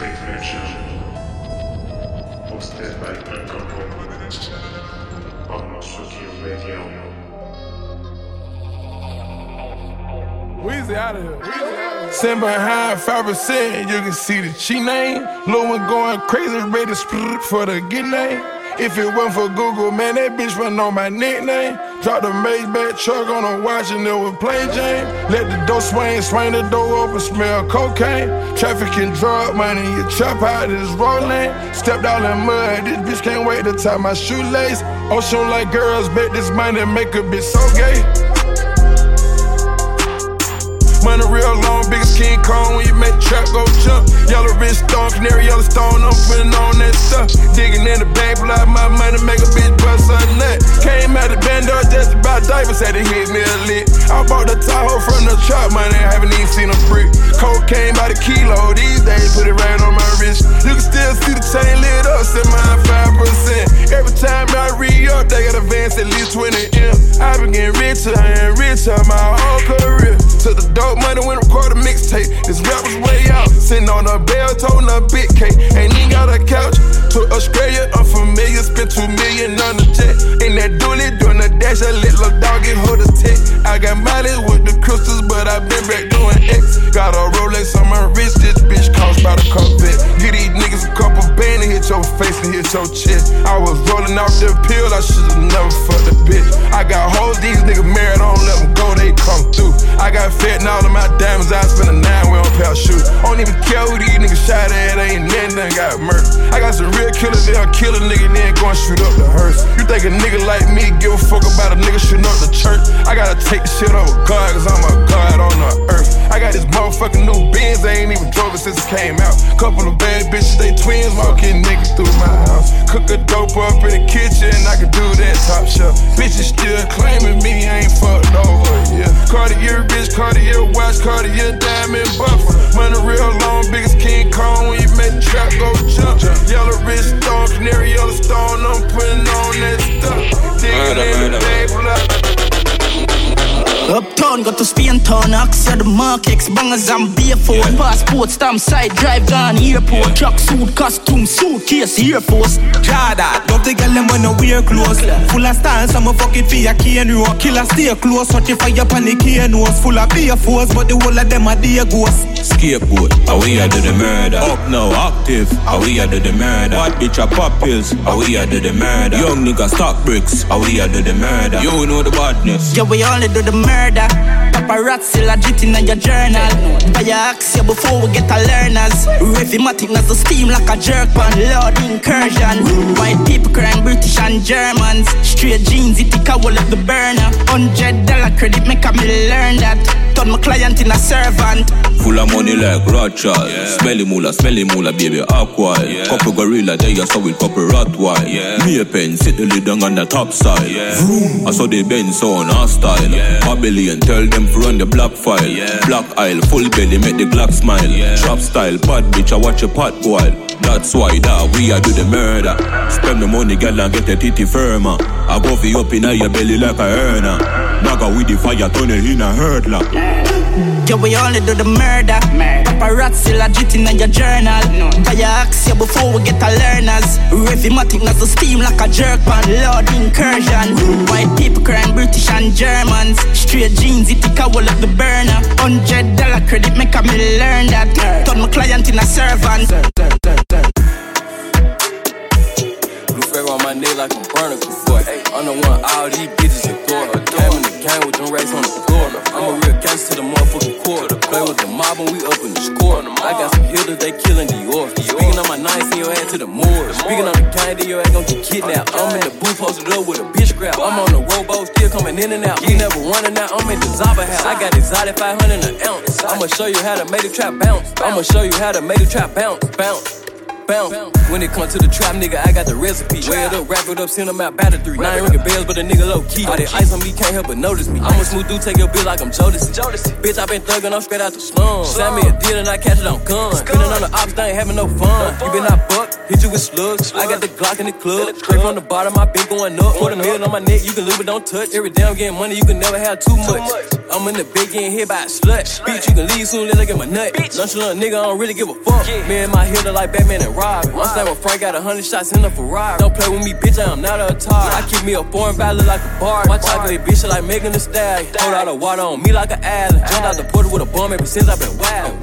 Reflection. Hosted by Uncle on Suki Radio. Weezy out of here. Behind 5%, you can see the cheat name. Lil' one going crazy, ready to split for the get name. If it wasn't for Google, man, that bitch run on my nickname. Drop the Maybach truck on a watch and it was plain Jane. Let the door swing, swing the door open, smell cocaine. Trafficking drug money, you trap out this rolling. Stepped out in mud, this bitch can't wait to tie my shoelace. Ocean like girls, bet this money make a bitch so gay. Money real long, biggest King Kong when you make trap go jump. Yellow wrist stone, canary yellow stone, I'm putting on that stuff. Digging in the bank, pull my money, make a bitch bust a nut. Came out the bando just about diapers, had to hit me a lick. I bought the Tahoe from the trap money, haven't even seen a brick. Cocaine by the kilo, these days put it right on my wrist. You can still see the chain lit up, set mine 5%. Every time I re up, they got advance at least 20 M. I been getting richer and richer my whole career. Took the dope money when record a mixtape. This rap way out. Sitting on a bell, toting a big cake. Ain't even got a couch. To Australia, unfamiliar. Spent two million on the jet. In that dually, doing the dash. I let little doggy hold a tick. I got mileage with the crystals, but I been back doing X. Got a Rolex on my wrist. This bitch cost by the Corvette. Get these niggas a couple band and hit your face and hit your chest. I was rolling off the pill. I should've never fucked a bitch. I got hoes, these niggas married. I don't let them go, they come through. I got fat and all of my diamonds. I spend a nine we on pair shoes. Don't even care who these niggas shot at. Ain't nothing done got murdered. I got some real killers. They'll kill a nigga then go and shoot up the hearse. You think a nigga like me give a fuck about a nigga shooting up the church? I gotta take the shit over God, cause I'm a god on the earth. Got this motherfucking new Benz. I ain't even drove it since it came out. Couple of bad bitches, they twins walking niggas through my house. Cook a dope up in the kitchen. I can do that top shelf. Bitches still claiming me. I ain't fucked over. Yeah. Cartier bitch, Cartier watch, Cartier diamond buffer. Money real long, biggest King Kong when you make the trap go jump. Yellow wrist stone, canary yellow stone, I'm putting on that stuff. Digging in the bag. Uptown, got to Spain town, Axia the Markex, bangers and beer phone, passport, stamp side, drive gone, airport, truck suit, costume, suitcase, Air Force. Jada, love the girl them when no wear clothes. Full of style, some a fuck it for your cane row. Killer stay close, watch it fire pan the cane nose. Full of beer force, but the whole of them are dear ghosts. Scapegoat, how we a do the murder. Up now, active, how we a do the murder. Bad bitch a pop pills, how we a do the murder. Young nigga stock bricks, how we a do the murder. You know the badness. Yeah, we only do the murder murder. Paparazzi legit in your journal. Buy your axia before we get a learners. Rhythmatic as the steam like a jerk pan. Lord incursion. White people crying British and Germans. Straight jeans, it take a wall of the burner. Hundred dollar credit make me learn that. Turn my client in a servant. Full of money like Rothschild. Smelly moolah, smelly moolah, baby, aqua. Couple gorilla, there you saw with couple Rottweil. Me a pen, sit the lid down on the top side. Vroom. I saw the Benz on our style. Babylon, tell them run the black file. Black aisle, full belly, make the Glock smile. Trap style, bad bitch, I watch a pot boil. That's why that we a do the murder. Spend the money, girl, and get the titty firmer. I go for you up in your belly like a earner. Naga with the fire, turn it in a hurdler. Yeah, we only do the murder. Paparazzi legit in your journal. Buy your axia before we get a learners. Rhythmatic as the steam like a jerk pan. Lord incursion. White people crying British and Germans. Straight jeans, it take a wall of the burner. Hundred dollar credit make a me learn that. Turn my client in a servant. Blue my neck like I'm burning before. I'm the one all these bitches adore. Came in the game with them racks on the floor. I'm a real gangster to the motherfucking core. Play with the mob and we up in the score. I got some hitters, they killing Dior. Speaking on my knife, send your ass to the moor. Speaking on the gang, then your ass gon' get kidnapped. I'm in the booth posted up with a bitch grab. I'm on the robo, still coming in and out. You never running out, I'm in the Zaba house. I got exotic 500 an ounce. I'ma show you how to make the trap bounce. I'ma show you how to make the trap bounce, bounce. Bounce. When it comes to the trap, nigga, I got the recipe. Wear it up, wrap it up, send them out, batter three. Nine ringing bells, but the nigga low key. All that ice on me can't help but notice me. I'm a smooth dude, take your bill like I'm Jodeci. Bitch, I been thugging, I'm straight out the slum. Send me a deal and I catch it on gun. Spinning on the ops, they ain't having no fun. You been out buck, hit you with slugs. I got the Glock in the club. Straight from the bottom, I been going up. Put a meal on my neck, you can live it, don't touch. Every day I'm getting money, you can never have too much. I'm in the big getting hit by a slut. Bitch, you can leave soon, let I get my nut. Nonchalant nigga, I don't really give a fuck. Me and my hitter like Batman and Robin. I'm staying with Frank, got a hundred shots in the Ferrari. Don't play with me, bitch, I am not a tar. I keep me a foreign ballad like a bar. My chocolate bitch like Megan Thee Stallion. Hold out the water on me like an island. Jumped out the portal with a bum ever since I've been wild.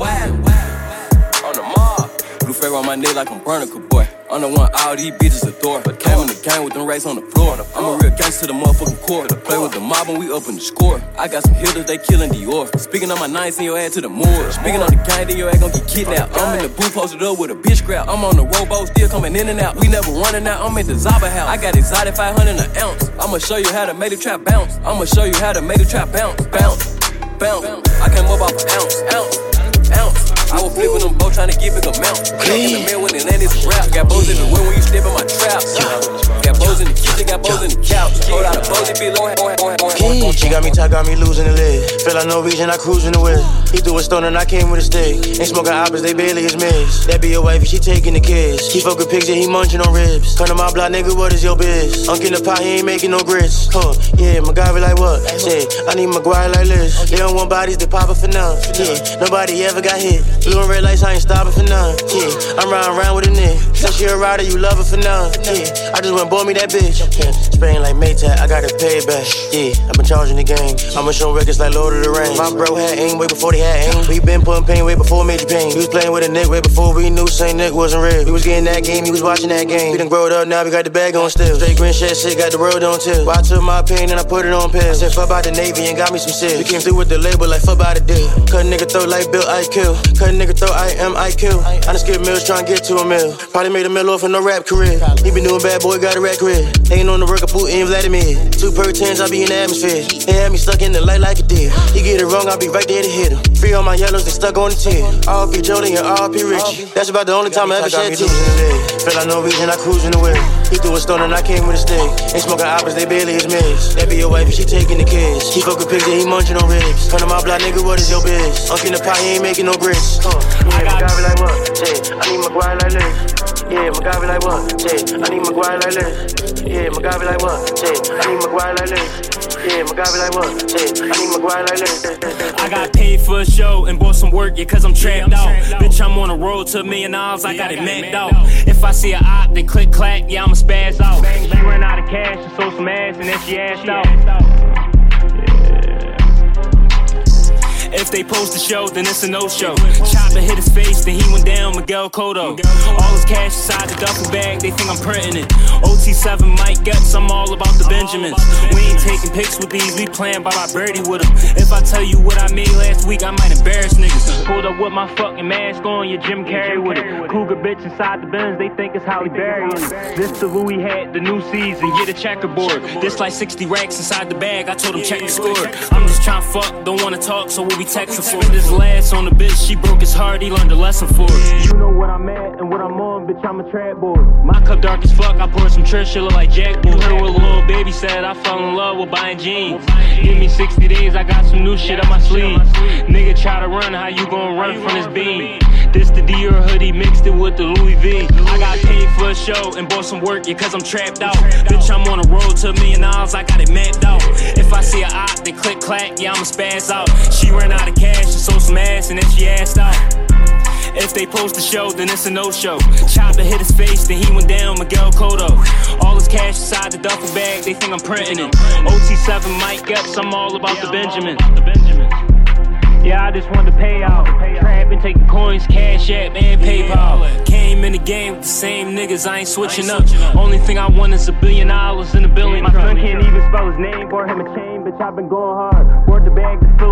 On the mob. Blue flag on my neck like I'm Bernica boy. I'm the one all these bitches adore. Came in the game with them racks on the floor. I'm a real gangster to the motherfucking core. Play with the mob and we up in the score. I got some hitters, they killing Dior. Speaking on my nine, send your ass to the moor. Speaking on the gang, then your ass gon' get kidnapped. I'm in the booth posted up with a bitch scrap. I'm on the rowboat, still coming in and out. We never running out, I'm in the Zaba house. I got exotic 500 an ounce. I'ma show you how to make the trap bounce. I'ma show you how to make the trap bounce, bounce, bounce. I came up off an ounce, ounce, ounce. I was flipping them both trying to get big amounts. Crack in the mail when it landed some rap. Got bows in the wind when you step in my trap. Got bows in the kitchen, got bows in the couch. Hold out a bows, it be low, She got me tight, got me losing the lid. Feel like no region, I cruising the whip. He threw a stone and I came with a stick. Ain't smoking oppas, they barely his miss. That be your wife, if she taking the kids. He fucking pigs and he munching on ribs. Come to my block, nigga, what is your biz? Unk in the pot, he ain't making no grits. Huh, yeah, my guy be like what? Say, I need McGuire like this. They don't want bodies, they pop it for now. Yeah, nobody ever got hit. Blue and red lights, I ain't stopping for none. Yeah, I'm riding around with a nigga. Since she a rider, you love her for none. Yeah, I just went bought me that bitch. Spain like Maytag, I got to pay back. Yeah, I've been charging the game. I'ma show records like Lord of the Rings. My bro had aim way before they had aim. We been putting pain way before major pain. We was playing with a Nick way before we knew Saint Nick wasn't real. We was getting that game, he was watching that game. We done growed up, now we got the bag on still. Straight green shit, shit, got the world on tilt. Well, I took my pain and I put it on pills. Said fuck about the Navy and got me some shit. We came through with the label like fuck about the deal. Cut nigga throat like Bill I kill. Cut a nigga throat I am I kill. I done skip mills trying to get to a mill. Probably made a mill off in no rap career. He been doing bad boy, got a rap career. Ain't on the work of Putin, Vladimir. Two per tens, I be in the atmosphere. They had me stuck in the light like a deer. He get it wrong, I be right there to hit him. Free on my yellows, they stuck on the tier. RP Jody and RP Richie. That's about the only time I ever shed tears. Feel like no reason, I cruising the way. He threw a stone and I came with a stick. Ain't smoking oppas, they barely his miss. That be your wife, she taking the kids. He fucking pigs and he munching on ribs. Come to my block, nigga, what is your biz? Unk in the pot, he ain't making no grits. Uh, yeah, my guy like what? Say, I need McGuire like this. Yeah, my guy be like what? Say, I need McGuire like this. Yeah, my guy be like what? Say, I need McGuire like this. Yeah, my guy like what? Say, I need McGuire like this. I got paid for a show and bought some work, yeah, cause I'm trapped out. Bitch, I'm on a road to a million dollars, I got it mapped out. If I see a op, then click clack, yeah, I'ma spaz out. She ran out of cash and sold some ass, and then she asked out. If they post the show, then it's a no-show. Chopper hit his face, then he went down, Miguel Cotto. All his cash inside the duffel bag, they think I'm printing it. OT7 Mike Guts, I'm all about the Benjamins. We ain't taking pics with these, we playing by my birdie with them. If I tell you what I made last week, I might embarrass niggas. Pulled up with my fucking mask on, your Jim Carrey with it. Cougar bitch inside the Benz, they think it's Halle Berry. This the Louis hat, the new season, get a checkerboard. This like 60 racks inside the bag, I told him check the score. I'm just trying to fuck, don't wanna talk, so we'll be texting for it. This last on the bitch, she broke his heart, he learned a lesson for it. You know what I'm at and what I'm on, bitch, I'm a trap boy. My cup dark as fuck, I poured some Trish, she look like Jack Boy. Heard what little baby said, I fell in love with buying jeans. Give me 60 days, I got some new shit on my sleeve. Nigga try to run, how you gonna run from this beam? This the Dior hoodie, mixed it with the Louis V. I got paid for a show and bought some work, yeah, cause I'm trapped out. Bitch, I'm on a road to a million dollars, I got it mapped out. If I see a op, then click clack, yeah, I'ma spaz out. She ran out of cash and sold some ass, and then she asked out. If they post a show, then it's a no-show. Chopper hit his face, then he went down, Miguel Cotto. All his cash inside the duffel bag, they think I'm printing it. OT7 Mike Guts, I'm all about the Benjamin. Yeah, I just wanted to pay out. Trapping, taking coins, cash app, and PayPal. Came in the game with the same niggas, I ain't switching up. Only thing I want is a billion dollars in a billion. My son can't even spell his name, bought him a chain, bitch, I've been going hard.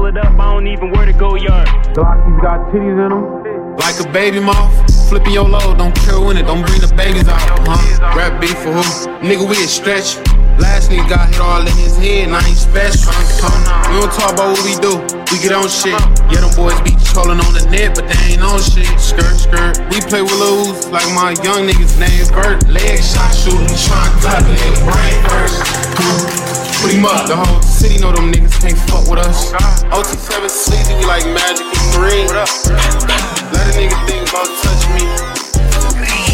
It up, I don't even where to go yard. Glockies got titties in them. Like a baby moth, flipping your load, don't care when it, don't bring the babies out, huh? Rap beef for who? Nigga, we a stretch. Last nigga got hit all in his head, and I ain't special. Huh? We don't talk about what we do, we get on shit. Yeah, them boys be trolling on the net, but they ain't on shit. Skirt, skirt. We play with Lils like my young niggas named Bert. Leg shot shooting, trying to clap it, brain first. Put him up. The whole city know them niggas can't fuck with us. OT7 sleazy, we like Magic and Green. Let a nigga think about touch me.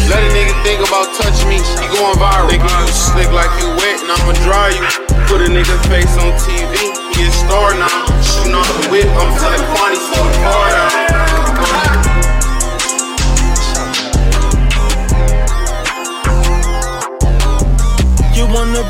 Let a nigga think about touching me, you going viral. Thinking you slick like you wet, and I'ma dry you. Put a nigga face on TV, he a star now. Shooting on the whip, I'm telling Kwani, see the car out. You want a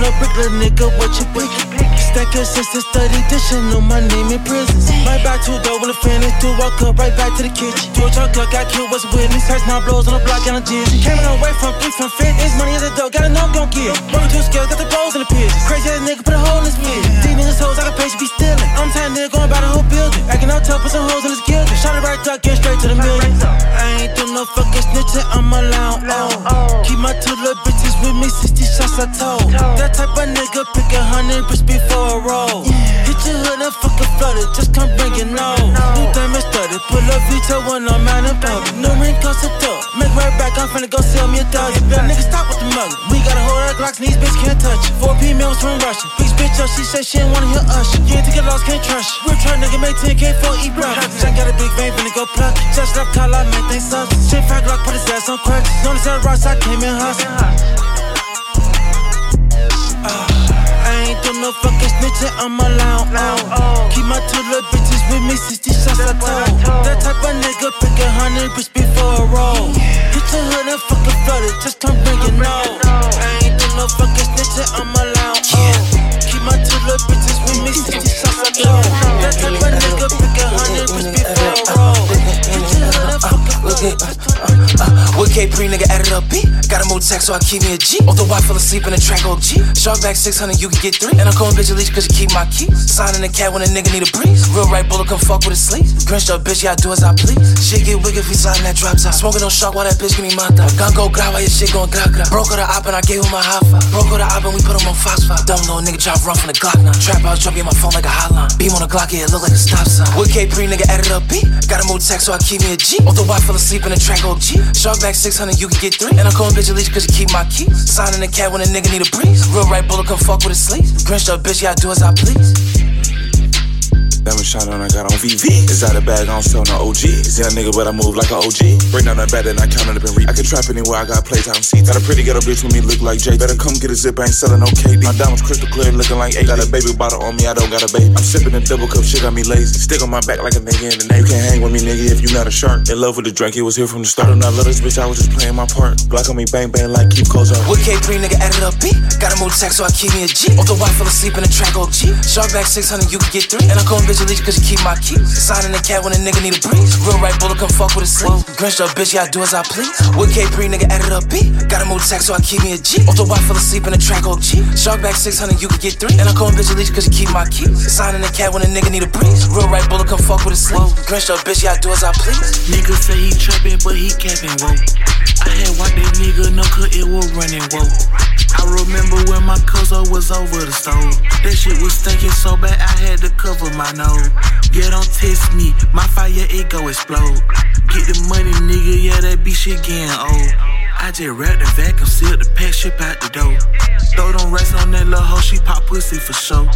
Want a brick, nigga, what you pick? Stack your sister, study dishing, know my name in prisons. Right back to go when the finish, do walk up right back to the kitchen. Do a truck, look, I killed what's witness. Hurts my blows on the block, got a dizzy. Came a long way from beef from fitness. Money is a dope, gotta know I'm gon' get. Working two scales, got the balls in the pigeons. Crazy ass nigga, put a hole in his vision. These niggas hoes, I can pay, you be stealing. I'm tired nigga, going by the whole building. Acting out tough, put some hoes in his gilding. Shot it right duck, get straight to the million. I ain't do no fucking snitching, I'm allowed. Oh. Keep my two little bitches with me, 60 shots I told. That type of nigga pick a hundred bricks before a roll. Hit your hood and fucking flood it, just come bring it no. New diamond studded, pull up veto when I'm out in public. No ring cost a dope. Make right back, I'm finna go sell me a dozen. Little nigga stop with the mug. We got a whole lot of Glocks, and these bitch can't touch it. Four females from Russia. Bitch, bitch up, she said she ain't wanna hear. You ain't to get lost, can't trust you. We're trying to nigga make 10k for eat breakfast. Jack got a big vein, finna go pluck. Just left collar, man, they substance. Shit, fat Glock, put his ass on crack. Notice that rocks, I came in hustling. I ain't do no fucking snitching, I'm allowed. Keep my two little bitches with me, 60 shots I told. That type of nigga pick a hundred bricks before a roll. So I keep me a G. Off I fell asleep in the track OG. Shark back 600, you can get three. And I'm calling bitch at least cause you keep my keys. Signing a cat when a nigga need a breeze. Real right bullet come fuck with his sleeves. Grinched up bitch, yeah, I do as I please. Shit get wicked if we sliding that drop top. Smoking on shark while that bitch give me my thought. Gun go grab while your shit going gra. Broke her the op and I gave him my high five. Broke her the op and we put him on 5. Dumb little nigga drop run from the Glock now. Trap out, drop you my phone like a hotline. Beam on the Glock, yeah, it look like a stop sign. With K3, nigga, added up B. Gotta move tech, so I keep me a G. The Y, fell asleep in the track OG. Shark back 600, you can get three. And I'm calling bitch at least cause you keep my keys. Signing the cat when a nigga need a breeze. Real right bullet come fuck with his sleeves. Grinched up bitch, yeah, I do as I please. Diamond shine on, I got on VV. Is out a bag? I don't sell no OG. That a nigga, but I move like a OG. Break down that bed and I count it up and read. I can trap anywhere, I got playtime seats. Got a pretty ghetto bitch with me, look like Jay. Better come get a zip, I ain't selling no KD. My diamonds crystal clear, looking like eight. Got a baby bottle on me, I don't got a baby. I'm sipping a double cup, shit got me lazy. Stick on my back like a nigga in the name. You can't hang with me, nigga, if you not a shark. In love with the drink, it was here from the start. I not love this bitch, I was just playing my part. Glock on me, bang bang, like keep on. With K3, nigga, added up B. Gotta move tech, so I keep me a G. The Y, fell asleep in the track OG. Shark back 600, you can get three. And I'm calling bitch at least cause you keep my keys. Signing the cat when a nigga need a breeze. Real right bullet come fuck with his sleeve. Grinch up bitch, yeah, I do as I please. With K3, nigga, added up B. Gotta move tech, so I keep me a G. Off the Y, fell asleep in the track OG. Shark back 600, you can get three. And I'm calling bitch at least cause you keep my keys. Signing the cat when a nigga need a breeze. Real right bullet come fuck with his sleeve. Grinch up bitch, yeah, I do as I please. Nigga say he trapping, but he capping, whoa. I had watched that nigga, no, cause it was running, whoa. I remember when my cousin was over the stove. That shit was stinking so bad, I had to cover my nose. Yeah, don't test me, my fire, it go explode. Get the money, nigga, yeah, that be shit getting old. I just wrap the vacuum, seal the pack, ship out the door. Throw them racks on that little hoe, she pop pussy for sure.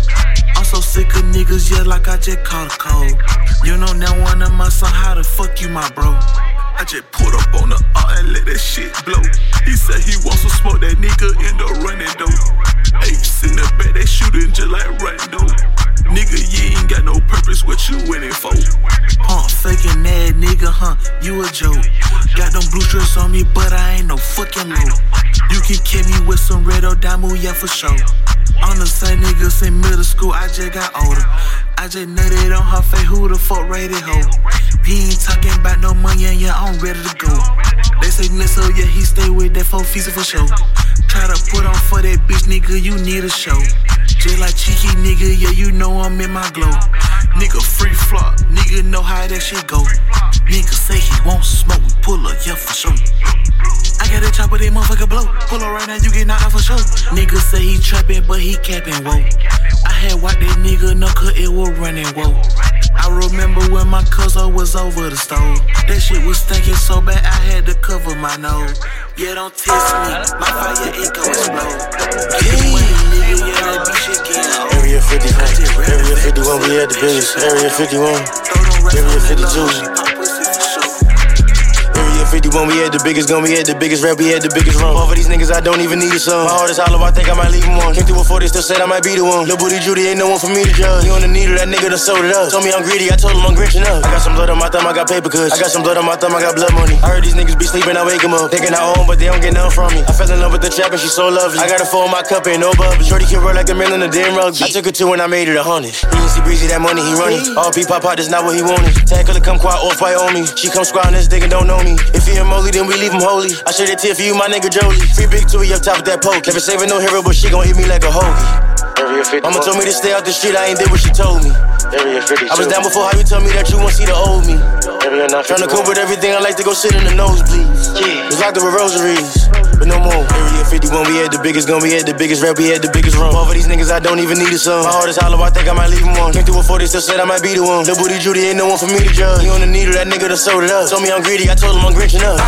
I'm so sick of niggas, yeah, like I just caught a cold. You know now one of my son, how the fuck you, my bro? I just pulled up on the R and let that shit blow. He said he wants to smoke that nigga in the running dope. Apes in the back, they shooting just like Rando. Nigga, you ain't got no purpose, what you winning for? Pump faking that nigga, huh? You a joke. Got them blue shirts on me, but I ain't no fucking low. You can kill me with some red or diamond, yeah, for sure. I'm the same nigga since middle school, I just got older. I just nutted on her face, who the fuck rated hoe? He ain't talking about no money, and yeah, I'm ready to go. They say so yeah, he stay with that four fees for sure. Try to put on for that bitch, nigga, you need a show. Just like cheeky nigga, yeah, you know I'm in my glow. Nigga free flop, nigga know how that shit go. Nigga say he won't smoke, we pull up, yeah, for sure. I got a chopper, that motherfucker blow. Pull up right now, you get knocked out for sure. Nigga say he trapping, but he capping, whoa. I had watched that nigga, no, cause it was running, whoa. I remember when my cousin was over the stove. That shit was stinking so bad, I had to cover my nose. Yeah, don't test me, my fire it go explode. Area 51, Area 51, we at the business. Area 51, Area 52. Area 51, 51, we had the biggest gun, we had the biggest rap, we had the biggest run. All of these niggas, I don't even need a song. My heart is hollow, I think I might leave him one. Came through before they still said I might be the one. Lil' booty Judy ain't no one for me to judge. You on the needle, that nigga done sold it up. Told me I'm greedy, I told him I'm grinching up. I got some blood on my thumb, I got paper cuts. I got some blood on my thumb, I got blood money. I heard these niggas be sleeping, I wake them up. Thinking I own, but they don't get nothing from me. I fell in love with the trap and she's so lovely. I got a full in my cup, ain't no bubbles. Shorty can roll like a man in a damn rug. I took her to when I made it a hundred. He see breezy, that money he running. All P pop out, that's not what he wanted. Tag her to come quiet, off white on me. She come squatting this nigga don't know me. If he a molly, then we leave him holy. I shed a tear for you, my nigga Jolie. Free big two, up top of that poke. Never saving no hero, but she gon' eat me like a hoagie. Mama told me to stay out the street, I ain't did what she told me. I was down before how you tell me that you won't see the old me. Trying to cope with everything, I like to go sit in the nosebleeds. Was locked up with rosaries, but no more. Area 51, we had the biggest gun, we had the biggest rap, we had the biggest run. All of these niggas, I don't even need a song. My heart is hollow, I think I might leave him one. Came through before they still said I might be the one. Lil' booty Judy ain't no one for me to judge. He on the needle, that nigga done sold it up. Told me I'm greedy, I told him I'm grinching up.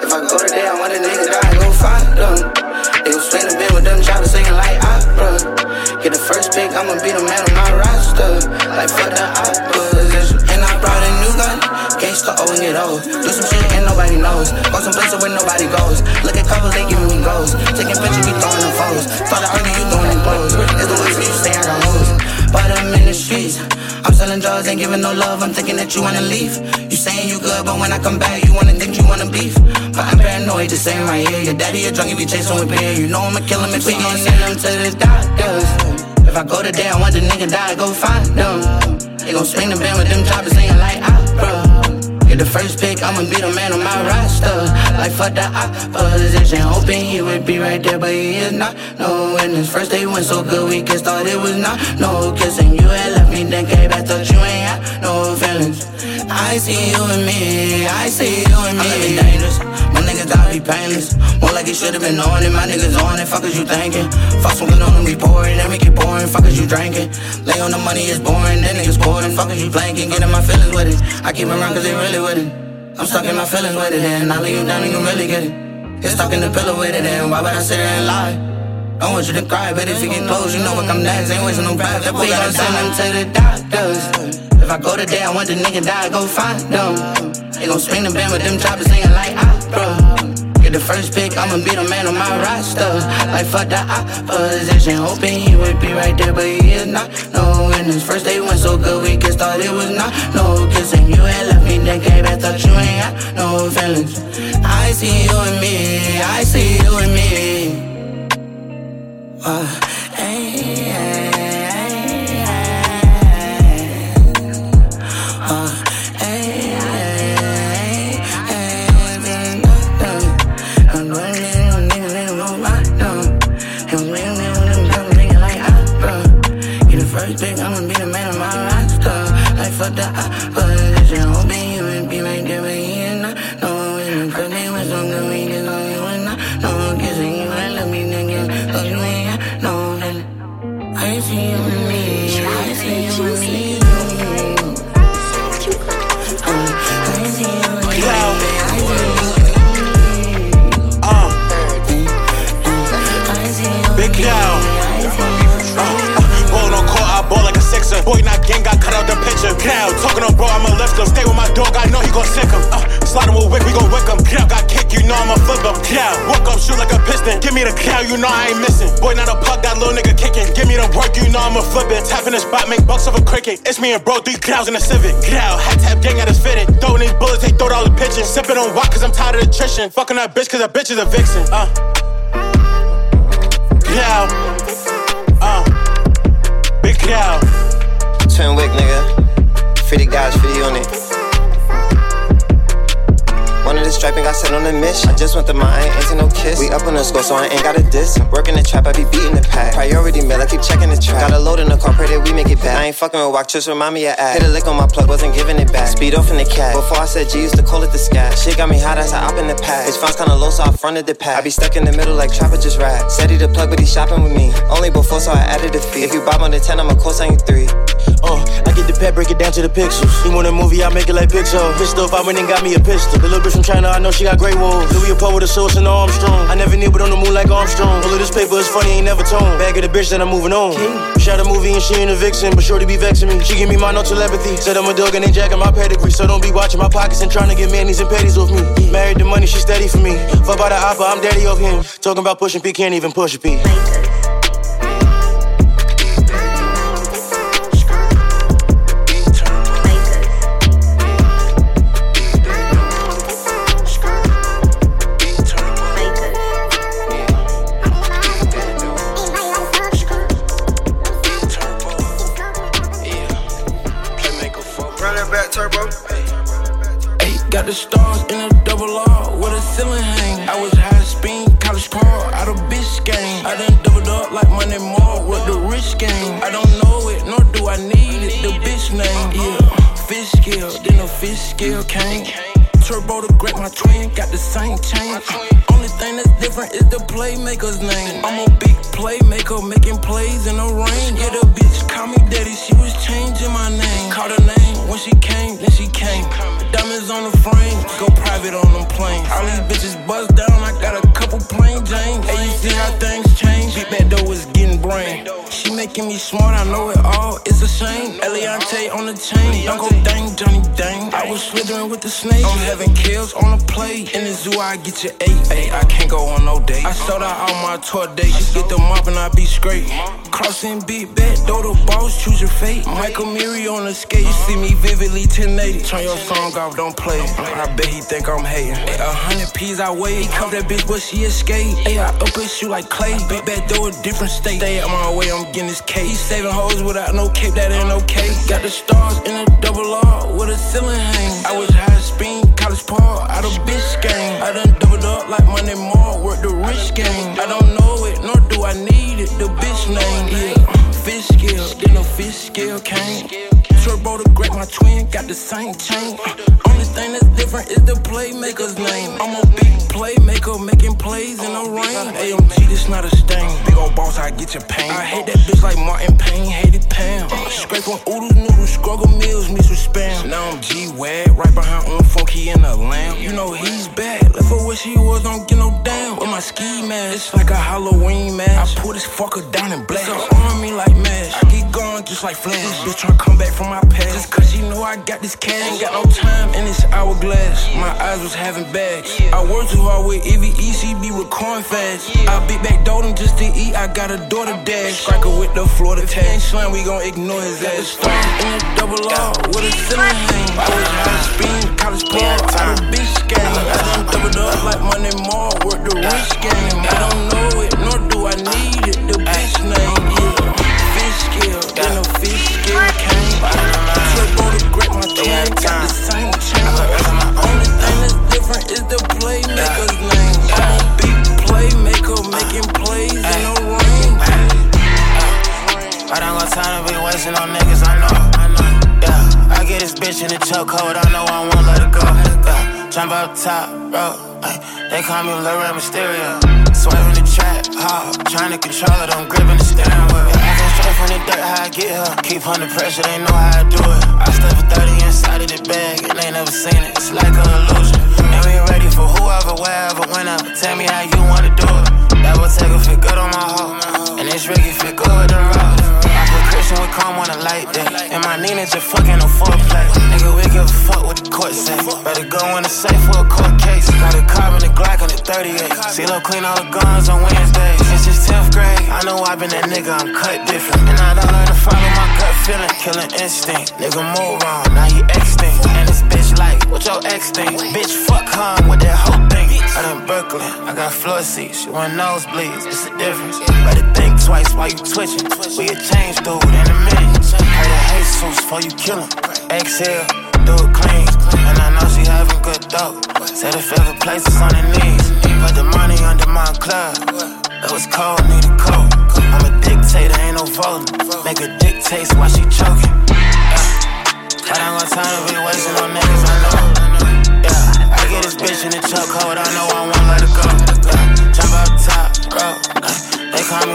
If I go today, I want a nigga die, go find them. They gon' swing the bed with them choppers singing like opera. Get the first pick, I'ma be the man on my roster. Like fuck the opposition. And I brought a new gun, gangsta oh, owing it all. Do some shit and nobody knows. Go some places where nobody goes. Look at couples, they giving me goals. Taking pictures, we throwing them foes. To argue, you throwing them clothes. It's the way for you say I got hoes. But I'm in the streets. I'm selling drugs, ain't giving no love. I'm thinking that you wanna leave. You saying you good, but when I come back, you wanna think you wanna beef. I'm paranoid, just saying right here. Your daddy a drunk, he be chasing with beer. You know I'ma kill him if we gon' send him to the doctors. If I go today, I want the nigga die, go find them. They gon' swing the band with them choppers singing like opera. Get the first pick, I'ma be the man on my roster. Like fuck the opposition, hoping he would be right there, but he is not. No, and his first day went so good, we kissed, thought it was not. No kissing, you had left me, then came back, thought you ain't had no feelings. I see you and me, I see you and me. I'm living dangerous, my niggas gotta be painless. More like it should've been on it, my niggas on it, fuck is you thinking? Fuck smoking on them, we pour it, then we keep pouring, fuck is you drinking? Lay on the money, it's boring, then niggas pouring, fuck is you blanking? Get in my feelings with it, I keep around cause they really with it. I'm stuck in my feelings with it, and I lay you down and you really get it. Get stuck in the pillow with it, and why would I sit there and lie? I want you to cry, but if you get close, you know what come next. Ain't wasting no breath. That boy gotta send them to the doctors. If I go today, I want the nigga die, go find them. They gon' swing the band with them choppers singing like Get the first pick, I'ma be the man on my roster. Like fuck the opposition, hoping he would be right there, but he is not. No, and his first day went so good, we kissed, thought it was not. No kissing, you had left me, then came back, thought you ain't had no feelings. I see you and me, I see you and me. Uh, hey, hey, fuck the opposition, picture. Cloud, talking on bro, I'ma lift him. Stay with my dog, I know he gon' sick him. Uh, slide him with wick, we gon' wick him. Cloud got kick, you know I'ma flip him. Cloud, walk up, shoot like a piston. Give me the cow, you know I ain't missing. Boy, not a puck, that little nigga kicking. Give me the work, you know I'ma flip it. Tap in the spot, make bucks off a cricket. It's me and bro, three clouds in the Civic. Cloud, hat tap, gang at his fitted. Throwing these bullets, they throw all the pitches. Sipping on wop, cause I'm tired of attrition. Fucking that bitch, cause that bitch is a vixen. Uh. Cloud. Uh. Big cloud. Twin wick, nigga. 50 guys, 50 on it. The striping got set on a mission. I just went to mine, ain't no kiss. We up on the score, so I ain't got a diss. Working the trap, I be beating the pack. Priority mail, I keep checking the track. Got a load in the car, pray that we make it back. I ain't fucking with walk, just remind me of act. Hit a lick on my plug, wasn't giving it back. Speed off in the cat. Before I said G, used to call it the scat. Shit got me hot as I op in the pack. His phone's kinda low, so I fronted the pack. I be stuck in the middle like trapper just rap. Said he the plug, but he shopping with me. Only before, so I added a fee. If you bob on the 10, I'ma call sign you three. Uh, I get the pet, break it down to the pixels. You want a movie, I make it like Pixar. Pissed off, I went and got me a pistol. The little bitch from China, I know she got great wolves. Louis a Poe with a source and Armstrong. I never knew, but on the moon like Armstrong. All of this paper is funny, ain't never tone. Bag of the bitch, then I'm moving on. Shot a movie and she ain't a vixen, but sure to be vexing me. She give me my no telepathy. Said I'm a dog and they jacking my pedigree. So don't be watching my pockets and trying to get manis and petties off me. Married to money, she steady for me. Fuck by the oppa, I'm daddy of him. Talking about pushing P, can't even push a P. Run scale came. Turbo to grab my twin, got the same chain. Only thing that's different is the playmaker's name. I'm a big playmaker, making plays in the rain. Yeah, the bitch call me daddy, she was changing my name. Called her name when she came, then she came. Diamonds on the frame, go private on them planes. All these bitches buzz down, I got a couple plain James. Hey, you see how things She making me smart, I know it all, it's a shame. Eliantte on the chain, don't go dang, Johnny dang. I was slithering with the snake. I'm having kills on the plate. In the zoo, I get your eight. Ay, I can't go on no date. I sold out all my tour dates. Get the mop and I be straight. Crossing big bet, though the boss, choose your fate. Michael Miri on the skate. You see me vividly 1080. Turn your song off, don't play. I bet he think I'm hating. Ay, a hundred P's I weigh. He cuff that bitch, but she escape. Ay, I up his shoe like clay. Big bet, though a different state. Stay out my way, I'm getting this cake. He saving hoes without no cape, that ain't okay. Got the stars in a double R with a ceiling hang. I was high speed, college par, out of bitch game. I done doubled up like Money Mall, work the rich game. I don't know it, nor do I need it, the bitch name. Yeah, fish scale, then the fish scale came. Turbo to grab my twin, got the same chain. Only thing that's different is the playmaker's name. I'm a big playmaker, making plays in the rain. AMG, this not a stain. Big old boss, I get your pain. I hate that bitch like Martin Payne, hated Pam. Scrape on oodles, noodles, struggle meals, mixed with spam. Now I'm G-Wag, right behind on funky in the lamb. You know he's bad, left her where she was, don't get no damn. With my ski mask, it's like a Halloween mask. I put this fucker down in black. It's on me like mash. I keep going just like Flash. This Bitch tryna come back from my past. Just cause you know I got this cash. Ain't got no time in this hourglass. My eyes was having bags. I work too hard with EVE, she be recording fast. I beat back Doden just to eat, I got a daughter dash. Striker with the Florida tag. Ain't Slam, we gon' ignore his ass. Stars in a double R with a ceiling hang. I high speed, college ball, out of bitch game. I done doubled up like Money Mall, work the call me Lil Red Mysterio. Swerving the trap, hard, trying to control it, I'm gripping the steering wheel. Came straight from the dirt, how I get here. Keep under pressure, they know how I do it. I stuff a 30 inside of the bag, and they never seen it. It's like an illusion. And we ready for whoever, wherever, whenever. Tell me how you wanna do it. That will take a fit good on my hoe. And this Ricky fit good with the rough. Christian with calm on a light day. And my Nina just fucking a foreplay. Nigga, we give a fuck what the court say. Better go in the safe for a court case. Got a carbon and Glock on the 38. See CeeLo clean all the guns on Wednesdays. Since it's 10th grade, I know I've been that nigga, I'm cut different. And I don't learn to follow my gut feeling. Killing instinct. Nigga move wrong, now he extinct. And this bitch like, what your ex think? Bitch, fuck her with that whole thing. I done Brooklyn, I got floor seats, you want nosebleeds, it's the difference. Better think twice while you twitching. We a change dude in a minute. Heard of Jesus before you kill him. Exhale, do it clean. And I know she having good dope. Said her favorite place is on her knees. Put the money under my club. It was cold, need a coat. I'm a dictator, ain't no voting. Make her dictate while she choking. Yeah. I don't got time to be wasting on niggas, I know. Yeah, I get this bitch in the chokehold, I know I won't let her go. Yeah. Jump up top, bro. They call me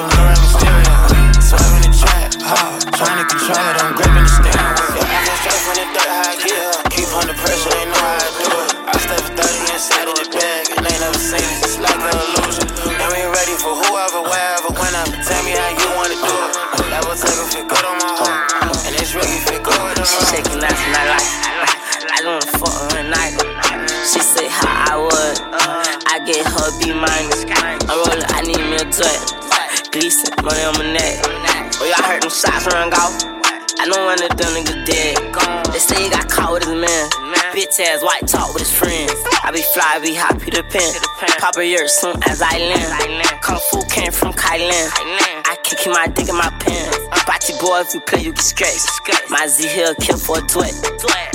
hard. Trying to control it, I'm gripping the wheel. Yeah, I go straight from the dirt, how I get here. Keep under pressure, they know how I do it. I step 30 inside of the bag, and they never seen it. It's like an illusion. And we ready for whoever, wherever, whenever. Tell me how you wanna do it. Never take a fit good on my heart. And it's really fit good on She shaking and I like I don't wanna fuck her at night. She say how I would. I get her B minus. I'm rolling, I need me a joint. Gleason, money on my neck. Them shots run off. I know one of them niggas dead. They say he got caught with his man. Bitch ass white talk with his friends. I be fly, be hot, Peter Pan. Pop a year soon as I land. Kung Fu came from Thailand. I kick my dick in my pants. Bocce boy, if you play, you get scratched. My Z Hill kill for a twit.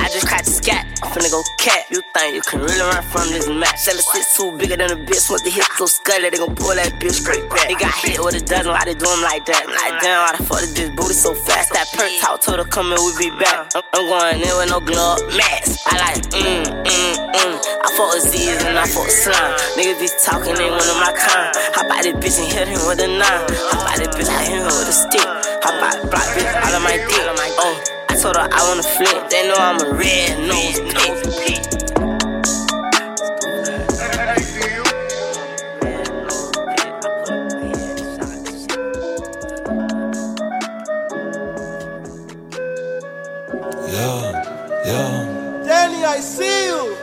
I just cracked a scat. I'm finna go cat. You think you can really run from this match? Seven six two bigger than a bitch. Once the hit so scully, they gon' pull that bitch straight back. They got hit with a dozen. Why they do 'em like that? Like damn, why the fuck this bitch booty so fast? That perk talk told her come in, we be back. I'm, I'm going in with no glove mask. I like mm mm mm. I fuck with Z's and I fuck with slime. Niggas be talking, they one of my kind. Hop out this bitch and hit him with a nine. Hop out this bitch, I hit him with a stick. Hop out block bitch out of my dick. Oh, I told her I wanna flip. They know I'm a red nose pig. Yeah, yeah. Danny, I see you.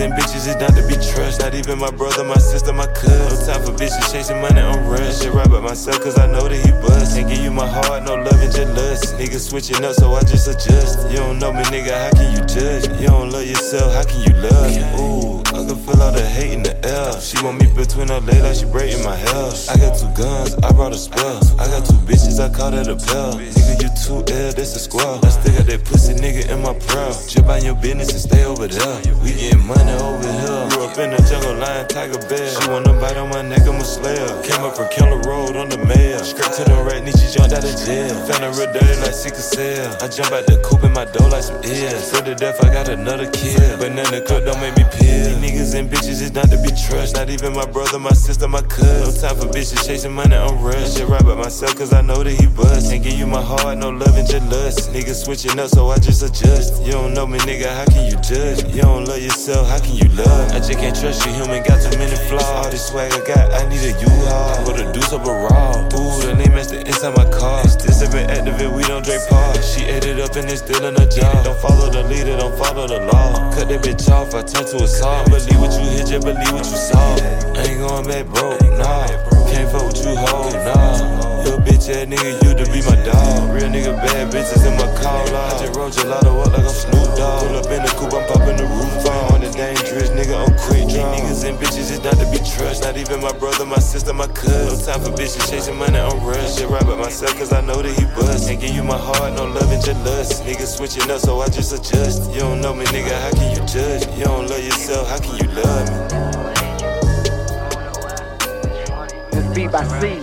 And bitches is not to be trusted. Not even my brother, my sister, my cousin. No time for bitches chasing money on rush. Shit right about myself, cause I know that he bust. Can't give you my heart, no love and just lust. Niggas switching up, so I just adjust. You don't know me, nigga, how can you judge? You don't love yourself, how can you love? Ooh, I can feel all the hate in the air. She want me between her legs like she braiding my hair. I got two guns, I brought a spell. I got two bitches, I call that a pair. Nigga, you too ill, that's a squad. I still got that pussy nigga in my proud. Just mind your business and stay over there. We getting money over here. Grew up in the jungle, lion, tiger, bear. She wanna bite on my neck, I'm a slayer. Came up from Keller Road on the mail. Straight to the rat, knee, she jumped out of jail. Found her real dirty like sickle cell. I jump out the coop in my door like some ears. So to death, I got another none of cook don't make me peel. Niggas and bitches is not to be trusted. Not even my brother, my sister, my cousin. No time for bitches chasing money on rush. Shit right by myself, cause I know that he bust. Can't give you my heart, no love and just lust. Niggas switching up, so I just adjust. You don't know me, nigga, how can you judge? You don't love yourself, how can you love? I just can't trust you, human, got too many flaws. All this swag I got, I need a U-Haul. Put a deuce up a raw. Ooh, the name is the inside my car. This have been activate, we don't drink pause. She ate it up and it's still in her jaw. Don't follow the leader, don't follow the law. Cut that bitch off, I turn to a saw. Believe what you hear, just believe what you saw. Ain't going back broke, nah. Can't fuck with you, hoe, nah. You bitch ass nigga, you to be my dog. Real nigga, bad bitches in my call out. I just roll gelato up like I'm Snoop Dogg. Pull up in the coupe, I'm popping the roof on. On the dangerous nigga, I'm quick draw. These niggas and bitches is not to be trust. Not even my brother, my sister, my cousin. No time for bitches chasing money on rush. Shit right about myself, cause I know that he bust. Can't give you my heart, no love and just lust. Niggas switching up, so I just adjust. You don't know me, nigga, how can you judge? You don't love yourself, how can you love me? This beat by C,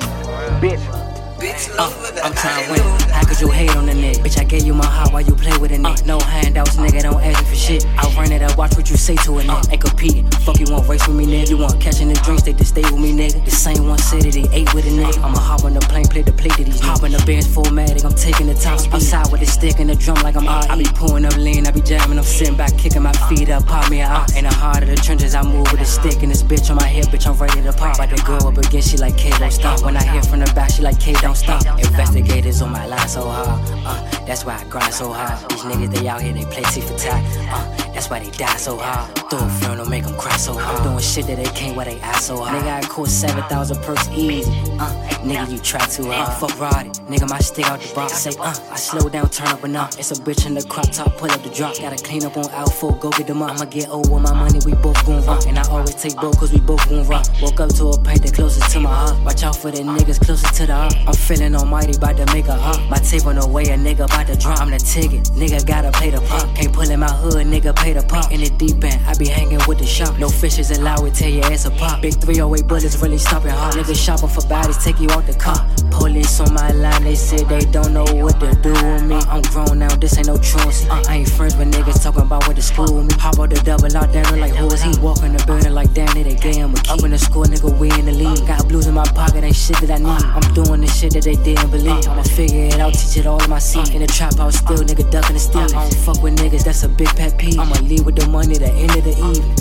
bitch. Uh, I'm trying to win. How could you hate on the nigga? Bitch, I gave you my heart while you play with a nigga. Uh, no handouts, nigga, don't ask me for shit. I run it up, watch what you say to a nigga. Ain't competing. Fuck, you want race with me, nigga? You want catching the drinks, they just stay with me, nigga. The same one said it, they ate with a nigga. I'ma hop on the plane, play the plate to these niggas. Hop on the bench, full-matic, I'm taking the top speed. Outside with the stick and the drum like I'm I be pulling up lean, I be jamming, I'm sitting back, kicking my feet up, pop me a eye. In the heart of the trenches, I move with a stick and this bitch on my hip, bitch, I'm ready to pop. About to go up again, she like, K, don't stop. When I hear from the back, she like, K, don't stop. Investigators on my line so hard, uh, that's why I grind so hard. These niggas, they out here, they play T for tat, uh, that's why they die so hard. Throw a funeral, make them cry so hard. I'm doing shit that they can't, why they eye so hard. Nigga, I caught 7,000 perks easy, uh, nigga, you try too hard. Fuck Roddy, nigga, my stick out the box, say, uh, I slow down, turn up and up. It's a bitch in the crop top, pull up the drop. Gotta clean up on Alpha, go get them up. I'ma get old with my money, we both gon' run. And I always take both, cause we both gon' run. Woke up to a paint that closest to my heart. Watch out for the niggas closest to the heart. I'm feeling almighty, bout to make a heart. My tape on the way, a nigga bout to drop. I'm the ticket, nigga gotta play the pump. Can't pull in my hood, nigga pay the pump. In the deep end, I be hanging with the shop. No fishes allowed, we tell your ass a pop. Big 308 bullets really stopping hard. Niggas shopping for bodies, take you out the car. Police on my line, they said they don't know what to do with me. I'm grown now, this ain't no truancy. Uh, I ain't friends with niggas talking about what to school me. Hop out the double out down like who is he? Walk in the building like damn, they they gave him a key. Up in the school, nigga, we in the league. Got blues in my pocket, ain't shit that I need. I'm doing the shit that they didn't believe. I'ma figure it out, teach it all in my seat. In the trap house, still nigga ducking the steel. I don't fuck with niggas, that's a big pet peeve. I'ma leave with the money the end of the evening.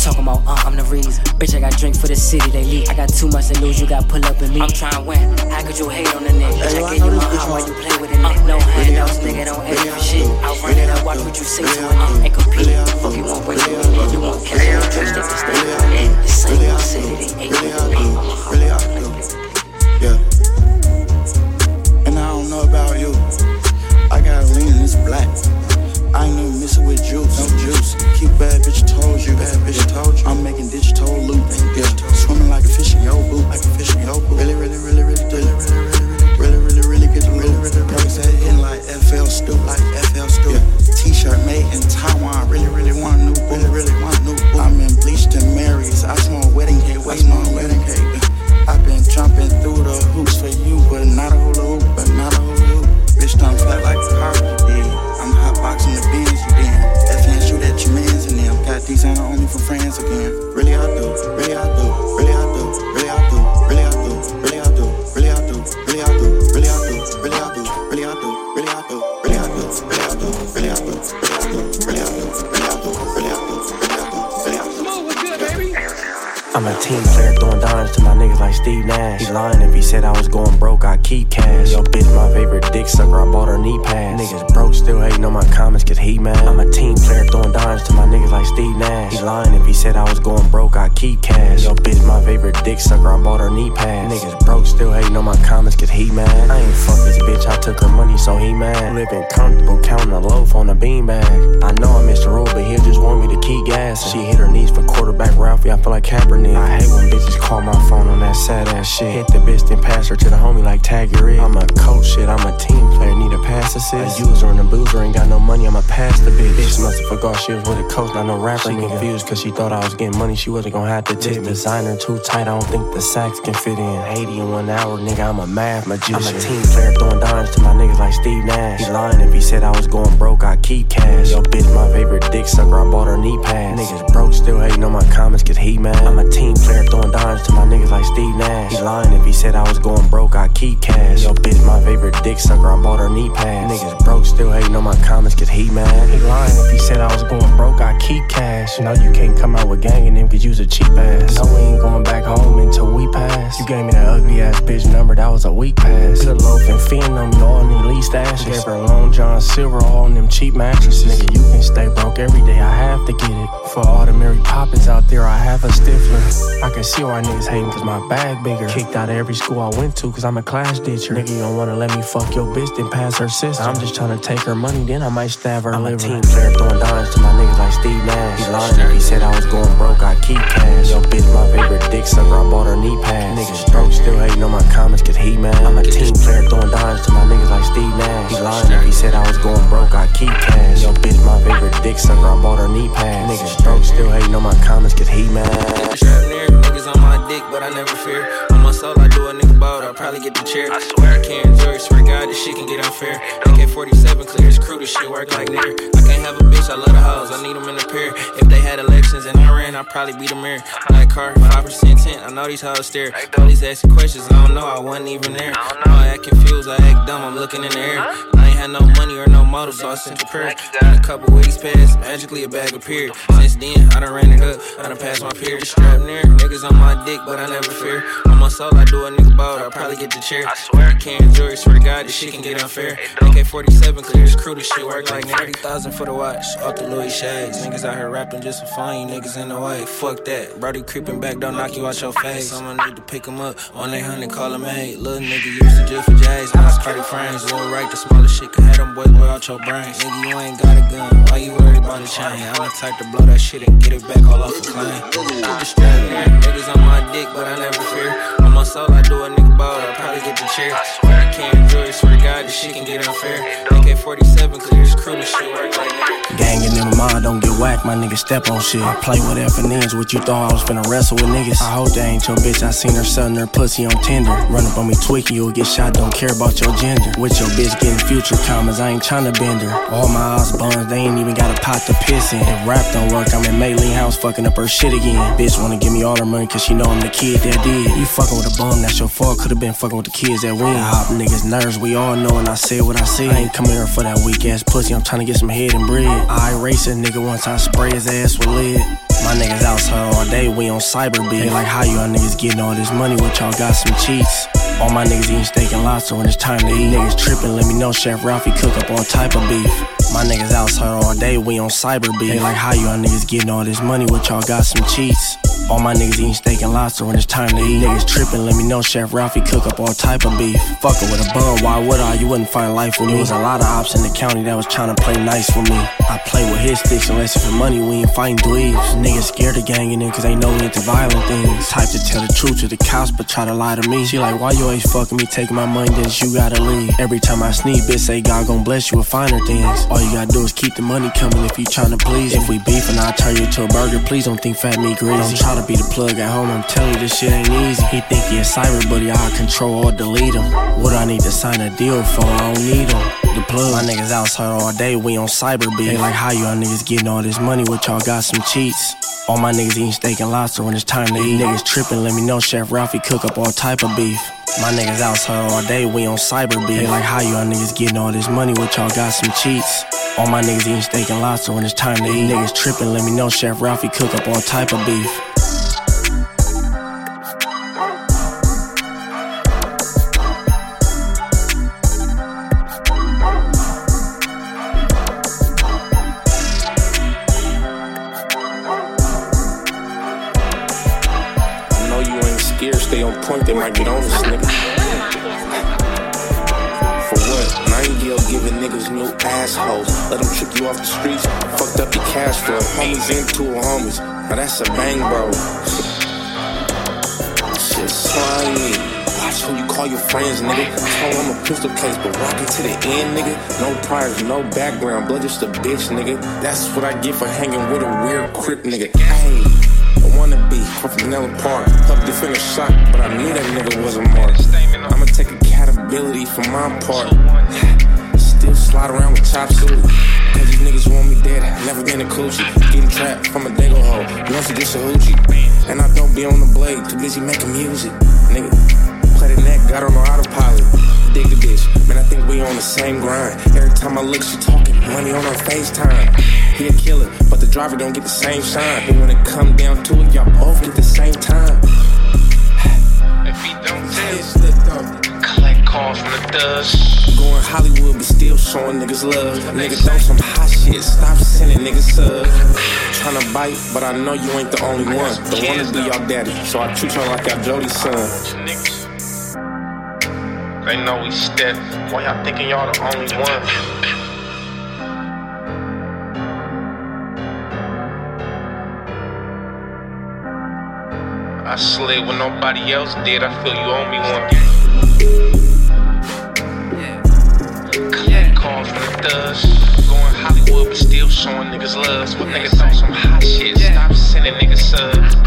Talking about uh, I'm the reason. Bitch, I got drink for the city, they leave. I got too much to lose, you got pull up in me. I'm trying to win. How could you hate on the nigga? Bitch, I gave you my heart while you play with it. Uh, no handouts, nigga, don't ask for shit. I run it, I watch what you say to it. Uh, ain't compete. Fuck you won't break it. You won't catch it. Trust it, stay. The same city, they ain't. Really, I do. Yeah. In black. I ain't even missing with juice, no juice. Keep bad bitch told you, bad bitch told you. I'm making digital loot, yeah. Swimming like a fish in your she was with a coach, not no rapper. She confused cause she thought I was getting money, she wasn't gonna have to tip. This designer too tight, I don't think the sacks can fit in. 80 in one hour, nigga, I'm a math magician. I'm a team player throwing dimes to my niggas like Steve Nash. He lying if he said I was going broke, I keep cash. Yo, bitch, my favorite dick sucker, I bought her knee pads. Niggas broke, still hating on my comments cause he mad. I'm a team player throwing dimes to my niggas like Steve Nash. He lying if he said I was going broke, I keep cash. Yo, bitch, my favorite dick sucker, I bought her knee pads. Niggas broke, still hating on my comments cause he mad. Keep cash. No, you can't come out with gang and them cause you's a cheap ass. No, we ain't going back home until we pass. You gave me that ugly ass bitch number, that was a weak pass. Good loaf and fin on me, all need least ashes. Gave her long John Silver, all on them cheap mattresses. Nigga, you can stay broke every day, I have to get it. For all the Mary Poppins out there, I have a stifler. I can see why niggas hating cause my bag bigger. Kicked out of every school I went to cause I'm a class ditcher. Nigga, you don't wanna let me fuck your bitch, then pass her sister. I'm just trying to take her money, then I might stab her I'm liver. a team player throwing dimes to my niggas like Steve Nash. He lying if he said I was going broke, I keep cash. Yo, bitch, my favorite dick sucker, I bought her knee pads. Niggas broke, still hating on my comments cause he mad. I'm a team player throwing dimes to my niggas like Steve Nash. He lying if he said I was going broke, I keep cash. Yo, bitch, my favorite dick sucker, I bought her knee pads. Niggas broke, still hating on my comments cause he mad. Niggas on my dick, but I never fear. My soul, I do a nigga bout, I'll probably get the chair. I swear I can't enjoy it, swear God, this shit can get unfair. AK 47 clears, crew, this shit work like near. I can't have a bitch, I love the hoes, I need them in a pair. If they had elections and I ran, I'd probably be the mayor. Black car, 5% tint, I know these hoes stare. Police asking questions, I don't know, I wasn't even there. No, I act confused, I act dumb, I'm looking in the air. I ain't had no money or no motive, so I sent a prayer. Been a couple weeks past, magically a bag appeared. Since then, I done ran it up, I done passed my peers. Strapped near, niggas on my dick, but I never fear. On soul, I do a nigga bout, I'll probably get the chair. I swear I can't enjoy it, swear to God, this shit can get unfair. AK 47 clear, this crew, this shit work like 30,000 for the watch, off the Louis Shades. Niggas out here rapping just for fun, you niggas in the way. Fuck that, Brody creeping back, don't knock you out your face. Someone need to pick him up, on they hundred, call him eight. Little nigga used to just for J's, now it's credit frames. Little right, the smallest shit can have them boys blow out your brains. Nigga, you ain't got a gun, why you worried about a chain? I'm the type to blow that shit and get it back all off a claim. Keep the strap niggas on my dick, but I never fear. On my soul, I do a nigga bout, I'll probably get the chair. I swear I can't enjoy it, swear to God, this shit can get unfair. AK 47 clear, this crew, this shit work like that. Gang and them mind don't get whacked, my nigga step on shit. I play with F and N's, what you thought I was finna wrestle with niggas. I hope they ain't your bitch, I seen her selling her pussy on Tinder. Run up on me tweaking, you'll get shot, don't care about your gender. With your bitch getting future commas, I ain't tryna bend her. All my eyes buns, they ain't even got a pot to piss in. If rap don't work, I'm in Maylene house fucking up her shit again. Bitch wanna give me all her money cause she know I'm the kid that did. You fucking with a bum, that's your fault, could've been fucking with the kids that win. Hop niggas' nerves, we all know and I said what I said. I ain't coming here for that weak ass pussy, I'm tryna get some head and bread. I race a nigga once I spray his ass with lead. My My niggas outside all day, we on cyber beat. They like how y'all niggas getting all this money, what y'all got some cheats. All my niggas eating steak and lobster when it's time to eat. Niggas tripping, let me know Chef Ralphie cook up all type of beef. My niggas outside all day, we on cyber beat. They like how y'all niggas getting all this money, what y'all got some cheats. All my niggas eating steak and lobster when it's time to eat. Niggas tripping, let me know Chef Ralphie cook up all type of beef. Fuckin' with a bun, why would I? You wouldn't find life with me. There was a lot of ops in the county that was trying to play nice for me. I play with his sticks unless it's for money, we ain't fighting dweebs. Niggas scared of ganging in cause they know we into violent things. Type to tell the truth to the cops but try to lie to me. She like, why you always fucking me, taking my money, then you gotta leave. Every time I sneeze, bitch say God gon' bless you with finer things. All you gotta do is keep the money coming if you tryna please. If we beefin', I'll turn you to a burger. Please don't think fat me greasy. Don't try to be the plug at home, I'm telling you this shit ain't easy. He think he a cyber buddy, I'll control or delete him. What I need to sign a deal for, I don't need him. The plug, my niggas outside all day, we on cyber beat. They like how y'all niggas getting all this money, what y'all got some cheats. All my niggas eating steak and lobster when it's time to eat. Niggas tripping, let me know Chef Ralphie cook up all type of beef. My niggas outside all day, we on cyber beat. They like how y'all niggas getting all this money, what y'all got some cheats. All my niggas eating steak and lobster when it's time to eat. Niggas tripping, let me know Chef Ralphie cook up all type of beef. End, nigga. No priors, no background, blood just a bitch, nigga. That's what I get for hanging with a weird crip, nigga. Hey. I wanna be from Vanilla Park. To finish shot, but I knew that nigga was a mark. I'ma take accountability for my part. Still slide around with chop suit. Cause these niggas want me dead. Never been a coochie. Getting trapped from a dago hole. Once you get a hoochie. And I don't be on the blade. Too busy making music. Nigga, play the neck, got on autopilot. Dig the bitch. Man, I think we on the same grind. Every time I look, she talking money on her FaceTime. He a killer, but the driver don't get the same shine. And when it come down to it, y'all both get the same time. If he don't tell, collect calls from the thugs. Going Hollywood, but still showing niggas love. Nigga, throw some hot shit. Stop sending niggas sub. Tryna bite, but I know you ain't the only one. The one to be y'all daddy, so I treat y'all like y'all Jody's son. They know we step. Why y'all thinking y'all the only one? I slid when nobody else did. I feel you owe me one. Collect calls from the thugs. Going Hollywood, but still showing niggas love. But niggas throw some hot shit. Stop sending niggas subs.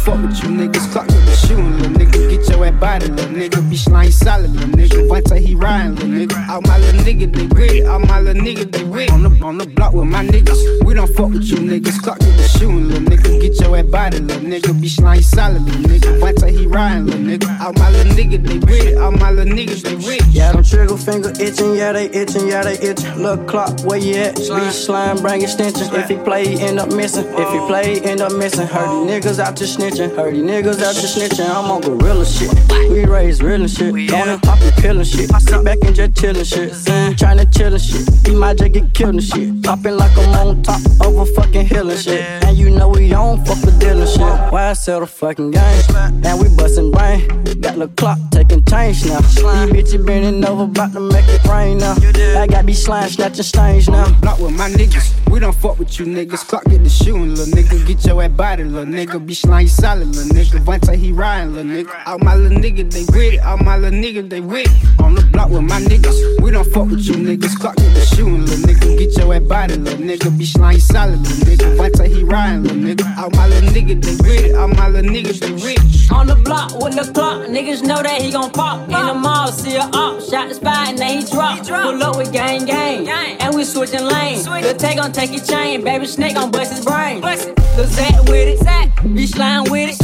Fuck with you niggas. Clock with the shooting, little nigga. Get your ass body, little nigga. Be slime solid, little nigga. One till he riding, little nigga. All my little niggas, they with it. All my little niggas, they with it. On the, on the block with my niggas. We don't fuck with you niggas. Clock with the shooting, little nigga. Get your ass body, little nigga. Be slime solid, little nigga. One till he riding, little nigga. All my little niggas, they with it. All my little niggas, they with it. Yeah, them trigger finger itching, yeah, they itching, yeah, they itching. Look clock, where you at? Be slime, bring extensions. If he play, he end up missing. If he play, he end up missing. Heard these niggas out to snitching. Heard these niggas out to snitching. I'm on gorilla shit. We raised real and shit. Gonna pop and pill and shit. Sit back and just chillin' shit. Tryna chill and shit. He might just get killed and shit. Popping like I'm on top of a fucking hill and shit. And you know we don't fuck with deal and shit. Why I sell the fucking game? And we bustin' brain. Got the clock taking change now. These bitches bending over, about to make it rain now. I got these slime snatching stains now. Block with my niggas. We don't fuck with you niggas. Clock get the shooting, little nigga. Get your ass body, little nigga. Be slime solid, little nigga. One till he riding, little nigga. All my little niggas, they with it. All my little niggas, they with it. On the block with my niggas. We don't fuck with you niggas. Clock get the shooting, little nigga. Get your ass body, little nigga. Be slime solid, little nigga. One till he riding, little nigga. All my little niggas, they with it. All my little niggas, they with it. On the block with the clock, niggas know that he gon' pop. In the mall, see a op, shot the spot and then he drop. Pull up with gang gang, and we switching lanes. The take gon' take your chain, baby snake gon' bust his brain. The Zach with it, Zach, be slime with it,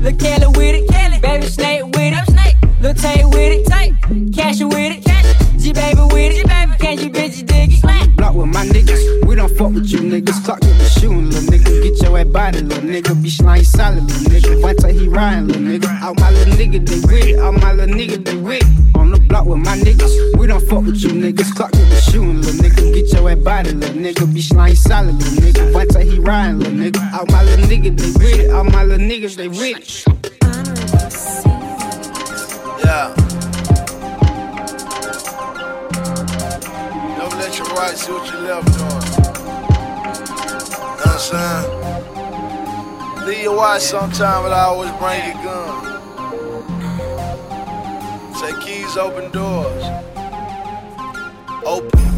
Lil Kelly with it, Kelly. Baby Snake with it. Snake. Lil Tay with it, Tay. Cash with it, G baby with it, Can't you bitches dig it? On the block with my niggas, we don't fuck with you niggas. Clock with the shooting, little nigga. Get your ass body, little nigga. Be slime solid, little nigga. One time he riding, little nigga. All my little nigga, they with it. All my little nigga, they with it. On the block with my niggas, we don't fuck with you niggas. Clock with the shooting, little nigga. Get body, little nigga. Be slime solid, nigga. One time he riding, little nigga. All my little nigga, they with it. All my little niggas, they with it. Yeah. Never let your right see what your left doing. Know what I'm saying? Leave your watch sometime, but I always bring your gun. Say keys open doors. Open.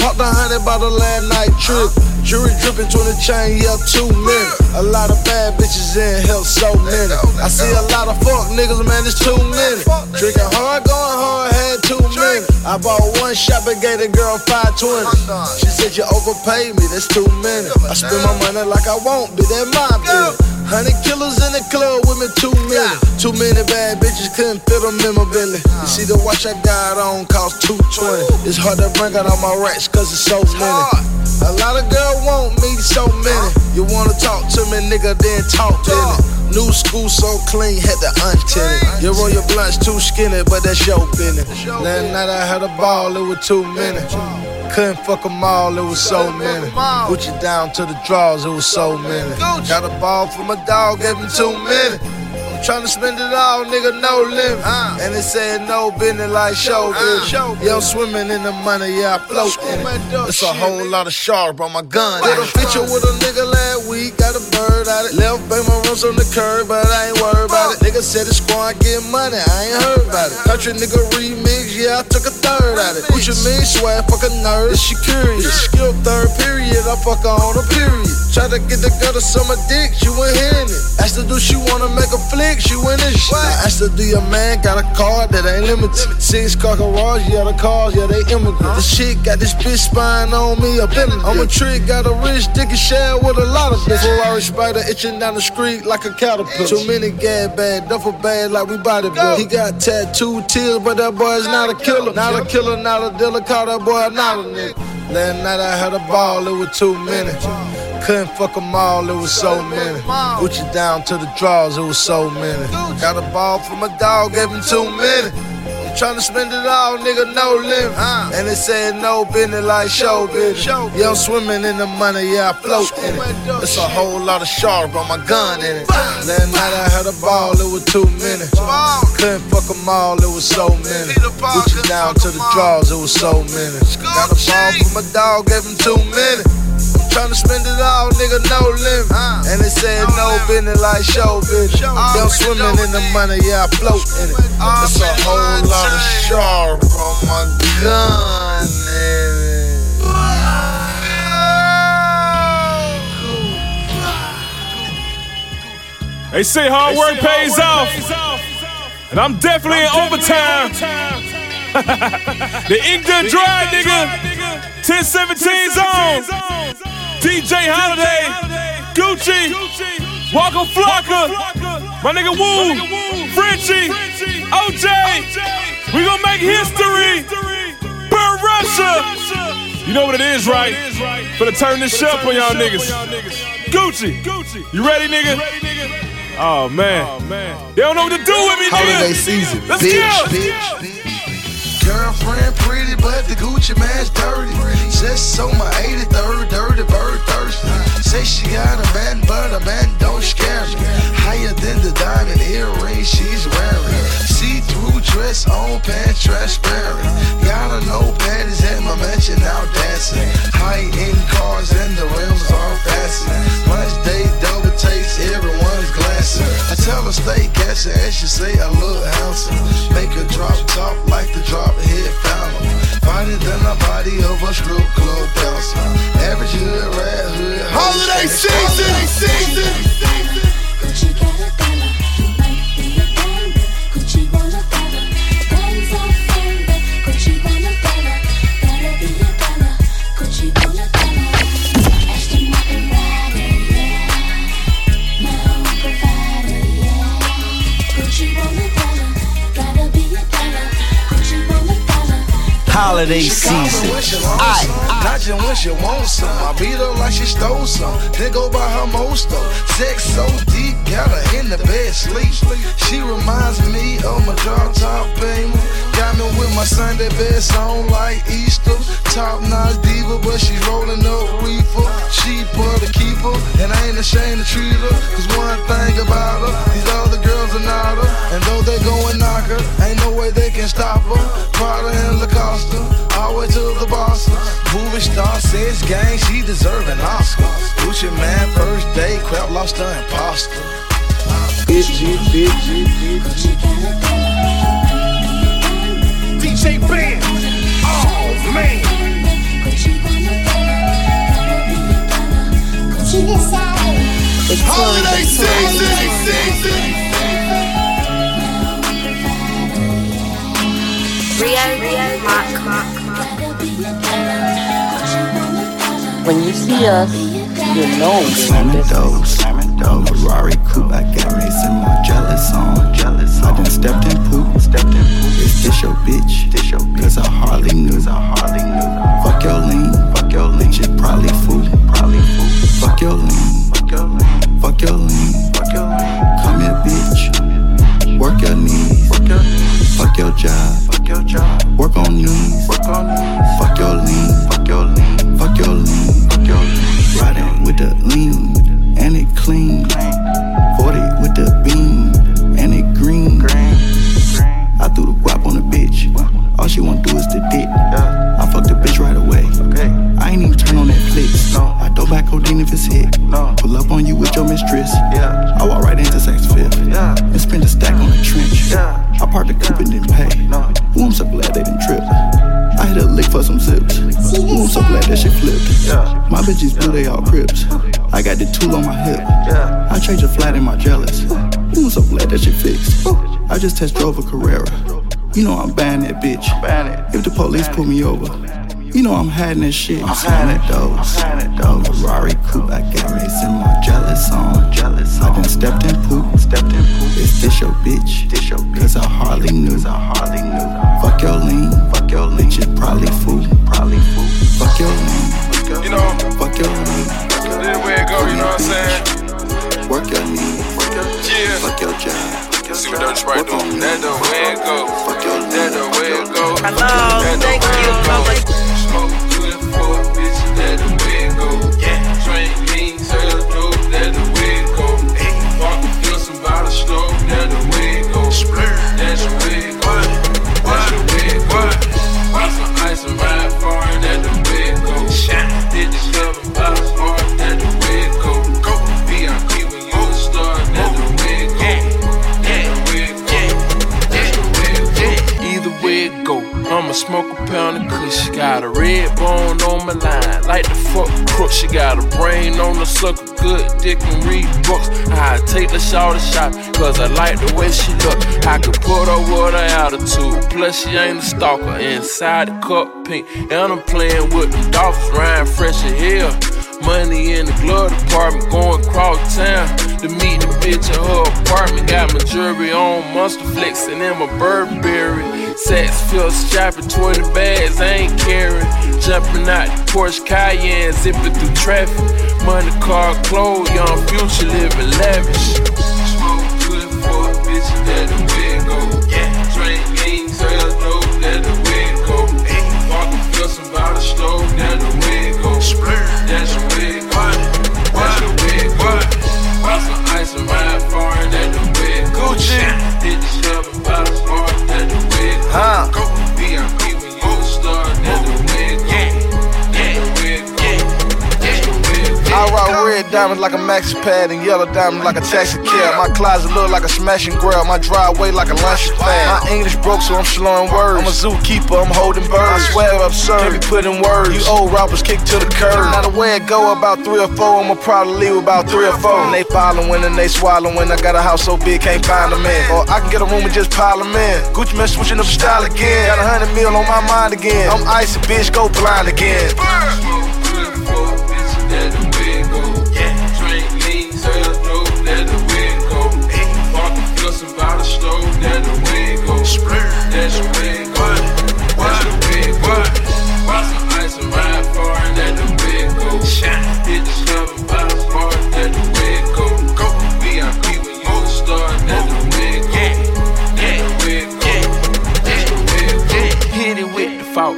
Talked a hundred about the last night trip. Jury dripping, 20 chain, yeah, two minutes. A lot of bad bitches in hell, so many. I see a lot of fuck niggas, man, it's too many. Drinking hard, going hard, had too many. I bought one shot and gave the girl 520. She said you overpaid me, that's too many. I spend my money like I want, be that my business. Hundred killers in the club with me, too many. Too many bad bitches couldn't fit them in my belly. You see the watch I got on cost 220. It's hard to bring out all my racks cause it's so many. A lot of girls want me, so many. You wanna talk to me, nigga, then talk to me. New school so clean, had to untint it. You roll your blunts too skinny, but that's your business. Last night I had a ball, it was too many. Couldn't fuck them all, it was so many. Put you down to the draws, it was so many. Got a ball from a dog, gave him too many. I'm tryna spend it all, nigga, no limit. Uh. And they said no business like show. Yeah, I'm swimming in the money, yeah, I float in it. It's a whole lot of sharp on my gun. Did a feature with a nigga last week, got a bird out it. Left bang my runs on the curb, but I ain't worried about it. Nigga said the squad get money, I ain't heard about it. Country nigga remix, yeah, I took a third out it. What you mean, swag, fuck a nerd? Is she curious? Skill third period, I fuck her on a period. Try to get the girl to suck my dick, she went hitting it. Asked her, do she wanna make a flick? She went in shit. I asked her, do your man got a car that ain't limited? Six car garage, yeah, the cars, yeah, they immigrant. The shit got this bitch spying on me up in it. I'm a trick, got a rich dick and share with a lot of bitches. Ferrari spider itching down the street like a caterpillar. Too many gas bad, duffel bag like we body built. He got tattooed tears, but that boy's not a killer. Not a killer, not a dealer, call that boy not a nigga. Last night I had a ball, it was too many. Couldn't fuck them all, it was so many. You down to the draws, it was so many. Got a ball from a dog, gave him too many. Tryna spend it all, nigga, no limit. And they said no business like show business. Yeah, I'm swimming in the money, yeah, I float in it. It's a whole lot of sharp on my gun in it. Last night I had a ball, it was too many. Couldn't fuck them all, it was so many. Put you down to the draws, it was so many. Got a ball from my dog, gave him too many. I'm tryna spend it all, nigga, no limit. And they said no business like show business. Yeah, I'm swimming in the money, yeah, I float in it. It's a whole lot of sharp on my gun, nigga. They say hard work pays off. And I'm definitely in overtime. The ink done dry, nigga. 1017 zone. DJ Holiday. Gucci. Waka Flocka. My nigga Woo. Frenchie. OJ. We gonna make history. Burn Russia. You know what it is, right? Finna turn this shit up on y'all niggas. Gucci. You ready, nigga? Oh, oh man. They don't know what to do with me, nigga. Holiday season, Let's bitch, go. Girlfriend pretty, but the Gucci Mane's dirty. Just so my 83rd dirty bird thirsty. Say she got a man, but a man don't scare me. Higher than the diamond earring she's wearing. See-through dress on pants transparent. Gotta know panties at my mansion now dancing. High-end cars and the rims are fastened. Much day double takes, everyone's glancing. I tell her stay gassing and she say I look handsome. Make her drop top like the drop head fountain. Finer than the body of a strip club bouncer. Average hood, rat hood. Holiday season, season. Gotta holiday season. I, not just when she wants some. I beat her like she stole some. Then go by her most though. Sex so deep, got her in the bed sleep. She reminds me of my drop top baby. Got me with my Sunday best on like Easter. Top notch diva, but she rolling up reefer. She put a keeper, and I ain't ashamed to treat her. Cause one thing about her, these other girls are not her. And though they go and knock her, ain't no way they can stop her. Prada and Lacoste, all the way to the boss. Movie star says gang, she deserve an Oscar. Gucci Mane, first day, crab lobster imposter. Bitchy, bitchy, bitchy. DJ Ben. Oh man. Holiday season. When you see us, you know Slamming doors, slamming doors. Ferrari coupe, I got race in my jealous on. Jealous. I done stepped in poop, stepped in poop. Is this your bitch? This your bitch. Cause I hardly knew. I hardly knew. Fuck your lean, fuck your lean. Shit probably fool, probably fool. Fuck your lean, fuck your lean. Fuck your lean, fuck your lean. Come here, bitch. Work your knees, work your knees. Fuck your job, your job. Work on knees, work on knees. Fuck your lean, fuck your lean. Fuck your lean, fuck your lean. Riding with the lean, and it clean. 40 with the beam, and it green. I threw the guap on the bitch. All she wanna do is the dick. I fucked the bitch right away. I ain't even turn on that Netflix. I do back codeine if it's hit. Pull up on you with your mistress. I walk right into Saks Fifth and spend a stack on the trench. I parked the coupe and didn't pay. For some zips. Ooh, I'm so glad that shit flipped. My bitches blue, they all crips. I got the tool on my hip. I change a flat in my jealous. Ooh, I'm so glad that shit fixed. I just test drove a Carrera. You know I'm buying that bitch. If the police pull me over, you know I'm hiding that shit. I'm slamming those. Those Ferrari coupe, I got race in my jealous on. Jealous. I done stepped in poop. Stepped in poop. Is this your bitch? This your bitch. Cause I hardly knew. Cause I hardly dick and read books. I take the shot a shot, cause I like the way she look. I could put her with her attitude, plus she ain't a stalker. Inside the cup pink, and I'm playing with the dolphins, Ryan fresh as hell. Money in the glove department, going cross town to meet the bitch at her apartment. Got my jewelry on, monster flexing in my Burberry. Sex feels strapping 20 bags, I ain't carrying. Jumping out the Porsche Cayenne, zipping through traffic. Money, car, clothes, young future living lavish. Smoke good for a bitch, that the way it go. Drink lean, sell dope, that the go. Walk the field, somebody slow, that the way it go. That's the way it go. That's the way it go. Buy some ice and ride far, that the go. Hit the red diamonds like a maxi pad and yellow diamonds like a taxi cab. My closet look like a smashing grab. My driveway like a lunch pad. My English broke, so I'm slowing words. I'm a zookeeper, I'm holding birds. I swear absurd, can't be put in words. You old rappers kick to the curb. Now the way it go, about three or four, I'ma probably leave about three or four. And they following and they swallowing. I got a house so big, can't find them in. Or I can get a room and just pile them in. Gucci Mane switching up style again. Got a hundred mil on my mind again. I'm icy, bitch, go blind again. The field, somebody slow, that the way it go. That's the way it goes. That's the big go. Buy some ice and ride far, and that the big go. Hit the club and buy the bar, that the big go. Go VIP when you a star, that the big go. That the big go. That's the big go. Hit it with the fault,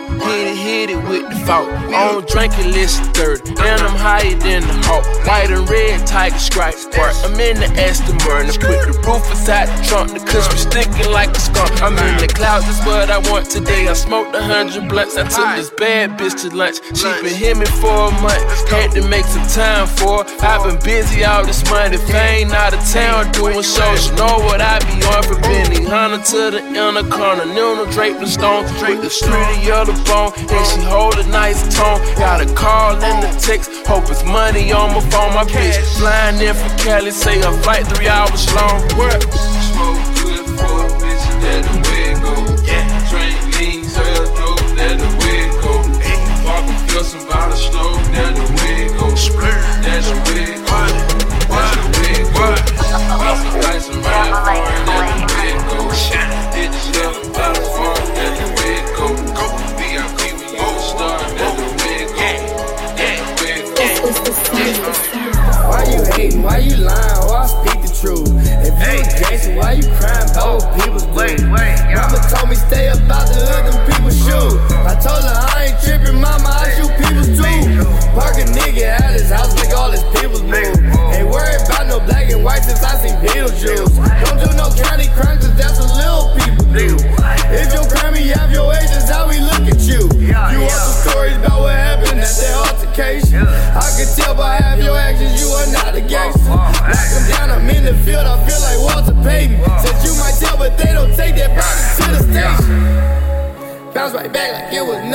hit it, it with the fault. On drinking list third, and I'm higher than the hawk. White and red tiger stripe part. I'm in the Aston Martin, put the roof inside the trunk. The cushion sticking like a skunk. I'm in the clouds, that's what I want today. I smoked a hundred blunts, I took this bad bitch to lunch. She been me for a month, had to make some time for. her. I've been busy all this month. If I ain't out of town doing shows, you know what I be on for Benny Hunter to the inner corner, Nuna draped in stone, with the street of the bone, she hold a nice tone. Got a call and a text, hope it's money on my phone. My bitch flying in from Cali, say her flight three hours long. What? Smoke good for a bitch, that the way it go. Drink lean, sell dope, that the way it go. Walk and feel some bottle slow, that the way it go. That's the way it go. That's the way it go. Buy some ice and ride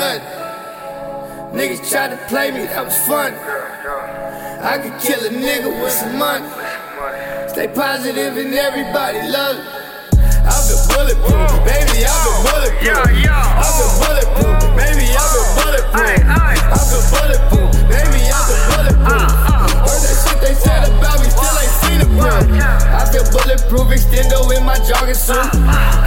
like it was nothing. Niggas tried to play me, that was fun. I could kill a nigga with some money. Stay positive and everybody love it. I've been bulletproof, baby, I've been bulletproof. I've been bulletproof, baby, I've been bulletproof. I've been bulletproof, baby, I've been bulletproof. Uh, uh. Heard that shit they said about me, still ain't seen it. I feel bulletproof, extendo in my jogging suit.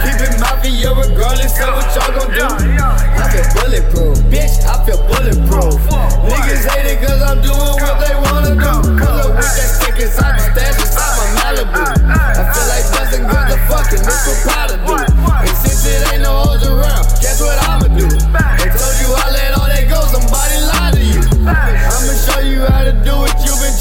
Keep it mafia regardless of what y'all gon' do. I feel bulletproof, bitch, I feel bulletproof. Niggas hate it cause I'm doing what they wanna do. Pull up with that stick inside the stash inside my Malibu. I feel like busting guns are fucking, that's what Prada do. And since it ain't no hoes around, guess what I'ma do? They told you I let all that go, somebody lied to you. I'ma show you how to do been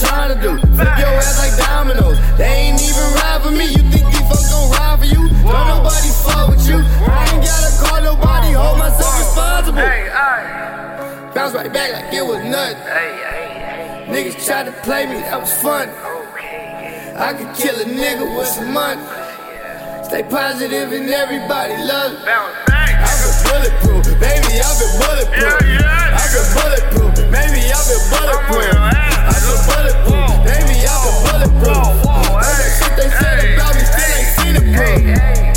trying to do. Flip your ass like dominoes. They ain't even ride for me. You think these folks gon' ride for you? Don't nobody fuck with you. I ain't gotta call nobody, hold myself responsible. Bounce right back like it was nothing. Niggas tried to play me, that was fun. I could kill a nigga with some money. Stay positive and everybody love it. I've been bulletproof, baby, I've been bulletproof. I've been bulletproof, been bulletproof. I've been bulletproof, baby, I've been bulletproof. Heard that shit they said about me, still ain't seen it proof.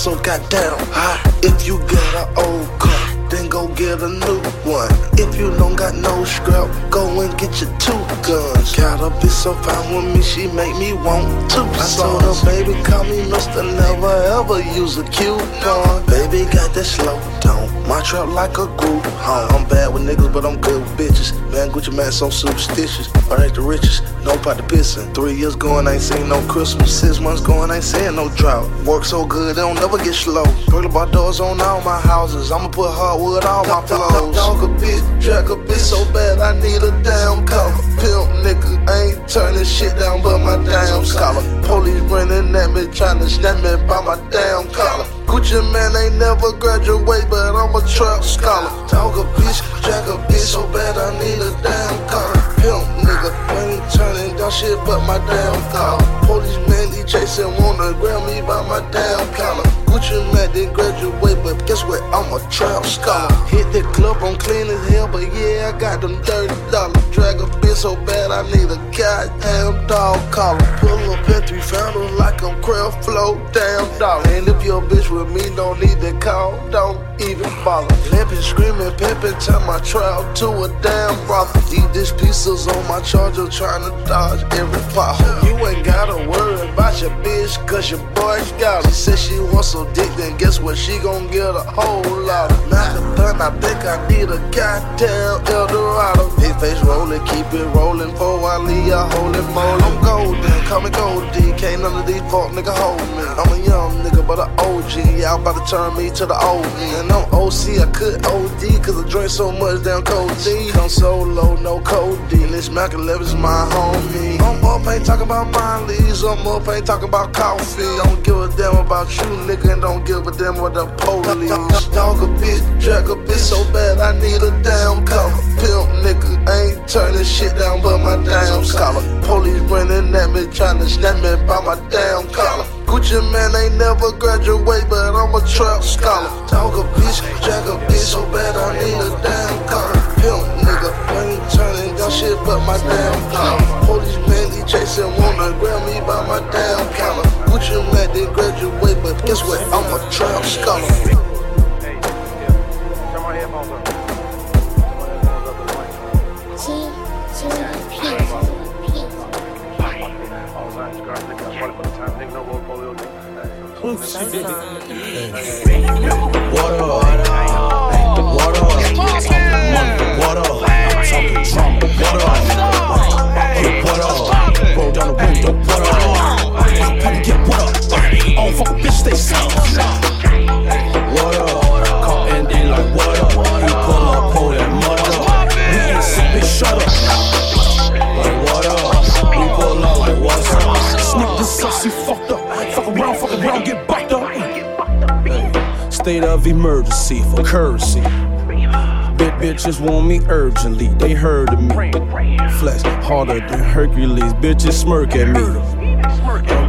So goddamn Never use a coupon. Baby got that slow tone, my trap like a group home. I'm bad with niggas, but I'm good with bitches. Man, Gucci Mane so superstitious. I ain't the richest, no pot to pissin'. Three years going, ain't seen no Christmas. Six months going, ain't seeing no drought. Work so good, they don't never get slow. Girl about doors on all my houses. I'ma put hardwood on my floors. Dog a bitch, drag a bitch so bad, I need a damn cover. Pimp nigga, I ain't turning shit down but my damn scholar. Police running at me, trying to snap me by my damn collar. Gucci Mane ain't never graduate, but I'm a trap scholar. Dog a bitch, jack a bitch so bad, I need a damn collar. Pimp nigga, ain't turning down shit but my damn collar. Police man, he chasing, wanna grab me by my damn collar. Gucci Mane didn't graduate, but guess what? I'm a trap scholar. Hit the club, I'm clean as hell, but yeah, I got them dirty dollars. Drag a bitch so bad, I need a goddamn dog collar. Pull up in three founders like I'm Craft Flow, damn dollar. And if your bitch with me, don't need to call, don't even bother. Limping, screaming, pimping, turn my trap to a damn brothel. Eat this pieces on my charger, trying to dodge every pothole. You ain't gotta worry about your bitch, cause your boy's got her. She said she wants some dick, then guess what? She gon' get a whole lot of Marathon, I think I need a goddamn Eldorado. Big face rolling, keep it rolling, for I leave a holy moly. I'm golden, call me Goldie, can't none of these fuck nigga hold me. I'm a young nigga, but an OG, I'm about to turn me to the old me. And I'm OC, I could OD, cause I drink so much damn codeine. Come solo, no codeine, this Mac 11 is my homie. I'm up, ain't talking about my I'm up, ain't talking about coffee. I don't give a damn about you, nigga, and don't give a damn what the police. Dog a bitch, drag a bitch so bad, I need a damn cover. Pimp nigga, I ain't turning shit down but my damn scholar. Police running at me, trying to snap me by my damn collar. Gucci Mane ain't never graduate, but I'm a trap scholar. Dog a bitch, drag a bitch so bad, I need a damn collar. Pimp nigga, I ain't turning down shit but my damn collar. Police man, he chasing, wanna grab me by my damn collar. Gucci Mane didn't graduate, but guess what? I'm a trap scholar. Up? Talking drama. Hey, what up? Roll down the window. What what up? Fuck bitch? Call Andy like what up? He pull up, pull that mud. We ain't shut up. What up? We pull up like what's up? Sneak fucked up. Fuck around, fuck around, get bucked up. State of emergency for currency. Big bitches want me urgently, they heard of me. Flex harder than Hercules, bitches smirk at me.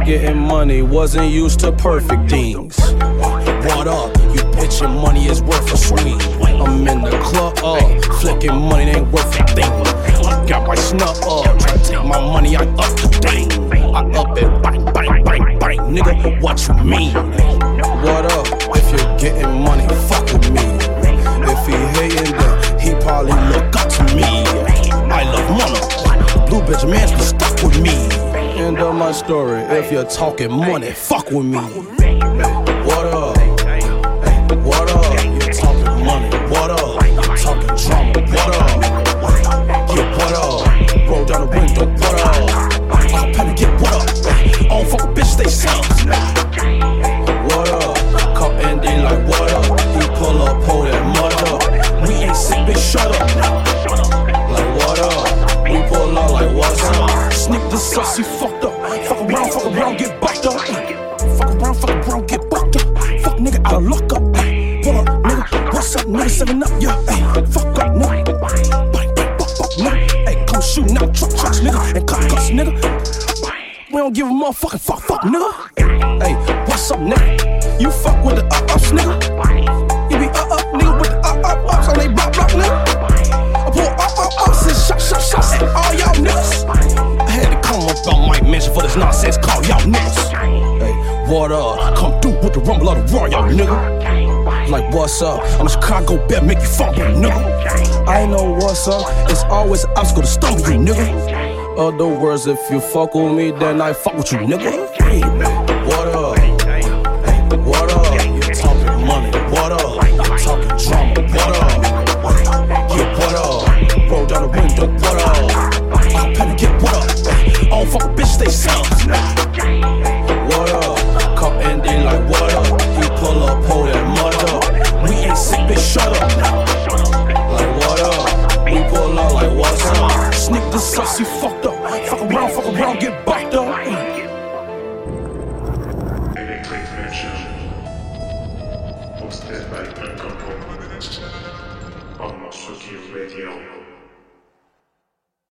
Getting money, wasn't used to perfect things. What up? You bitchin' money is worth a swing. I'm in the club, uh, flicking money ain't worth a thing. Got my snub up, take my money, I up the thing. I up it, bang, bang, bang, bang, nigga, what you mean? What up? If you're getting money, fuck with me. If he hating, then he probably look up to me. I love money. Blue bitch man's been stuck with me. End of my story. If you're talking money, fuck with me. It's always an obstacle to stumble you, nigga. Other words, if you fuck with me, then I fuck with you, nigga. Water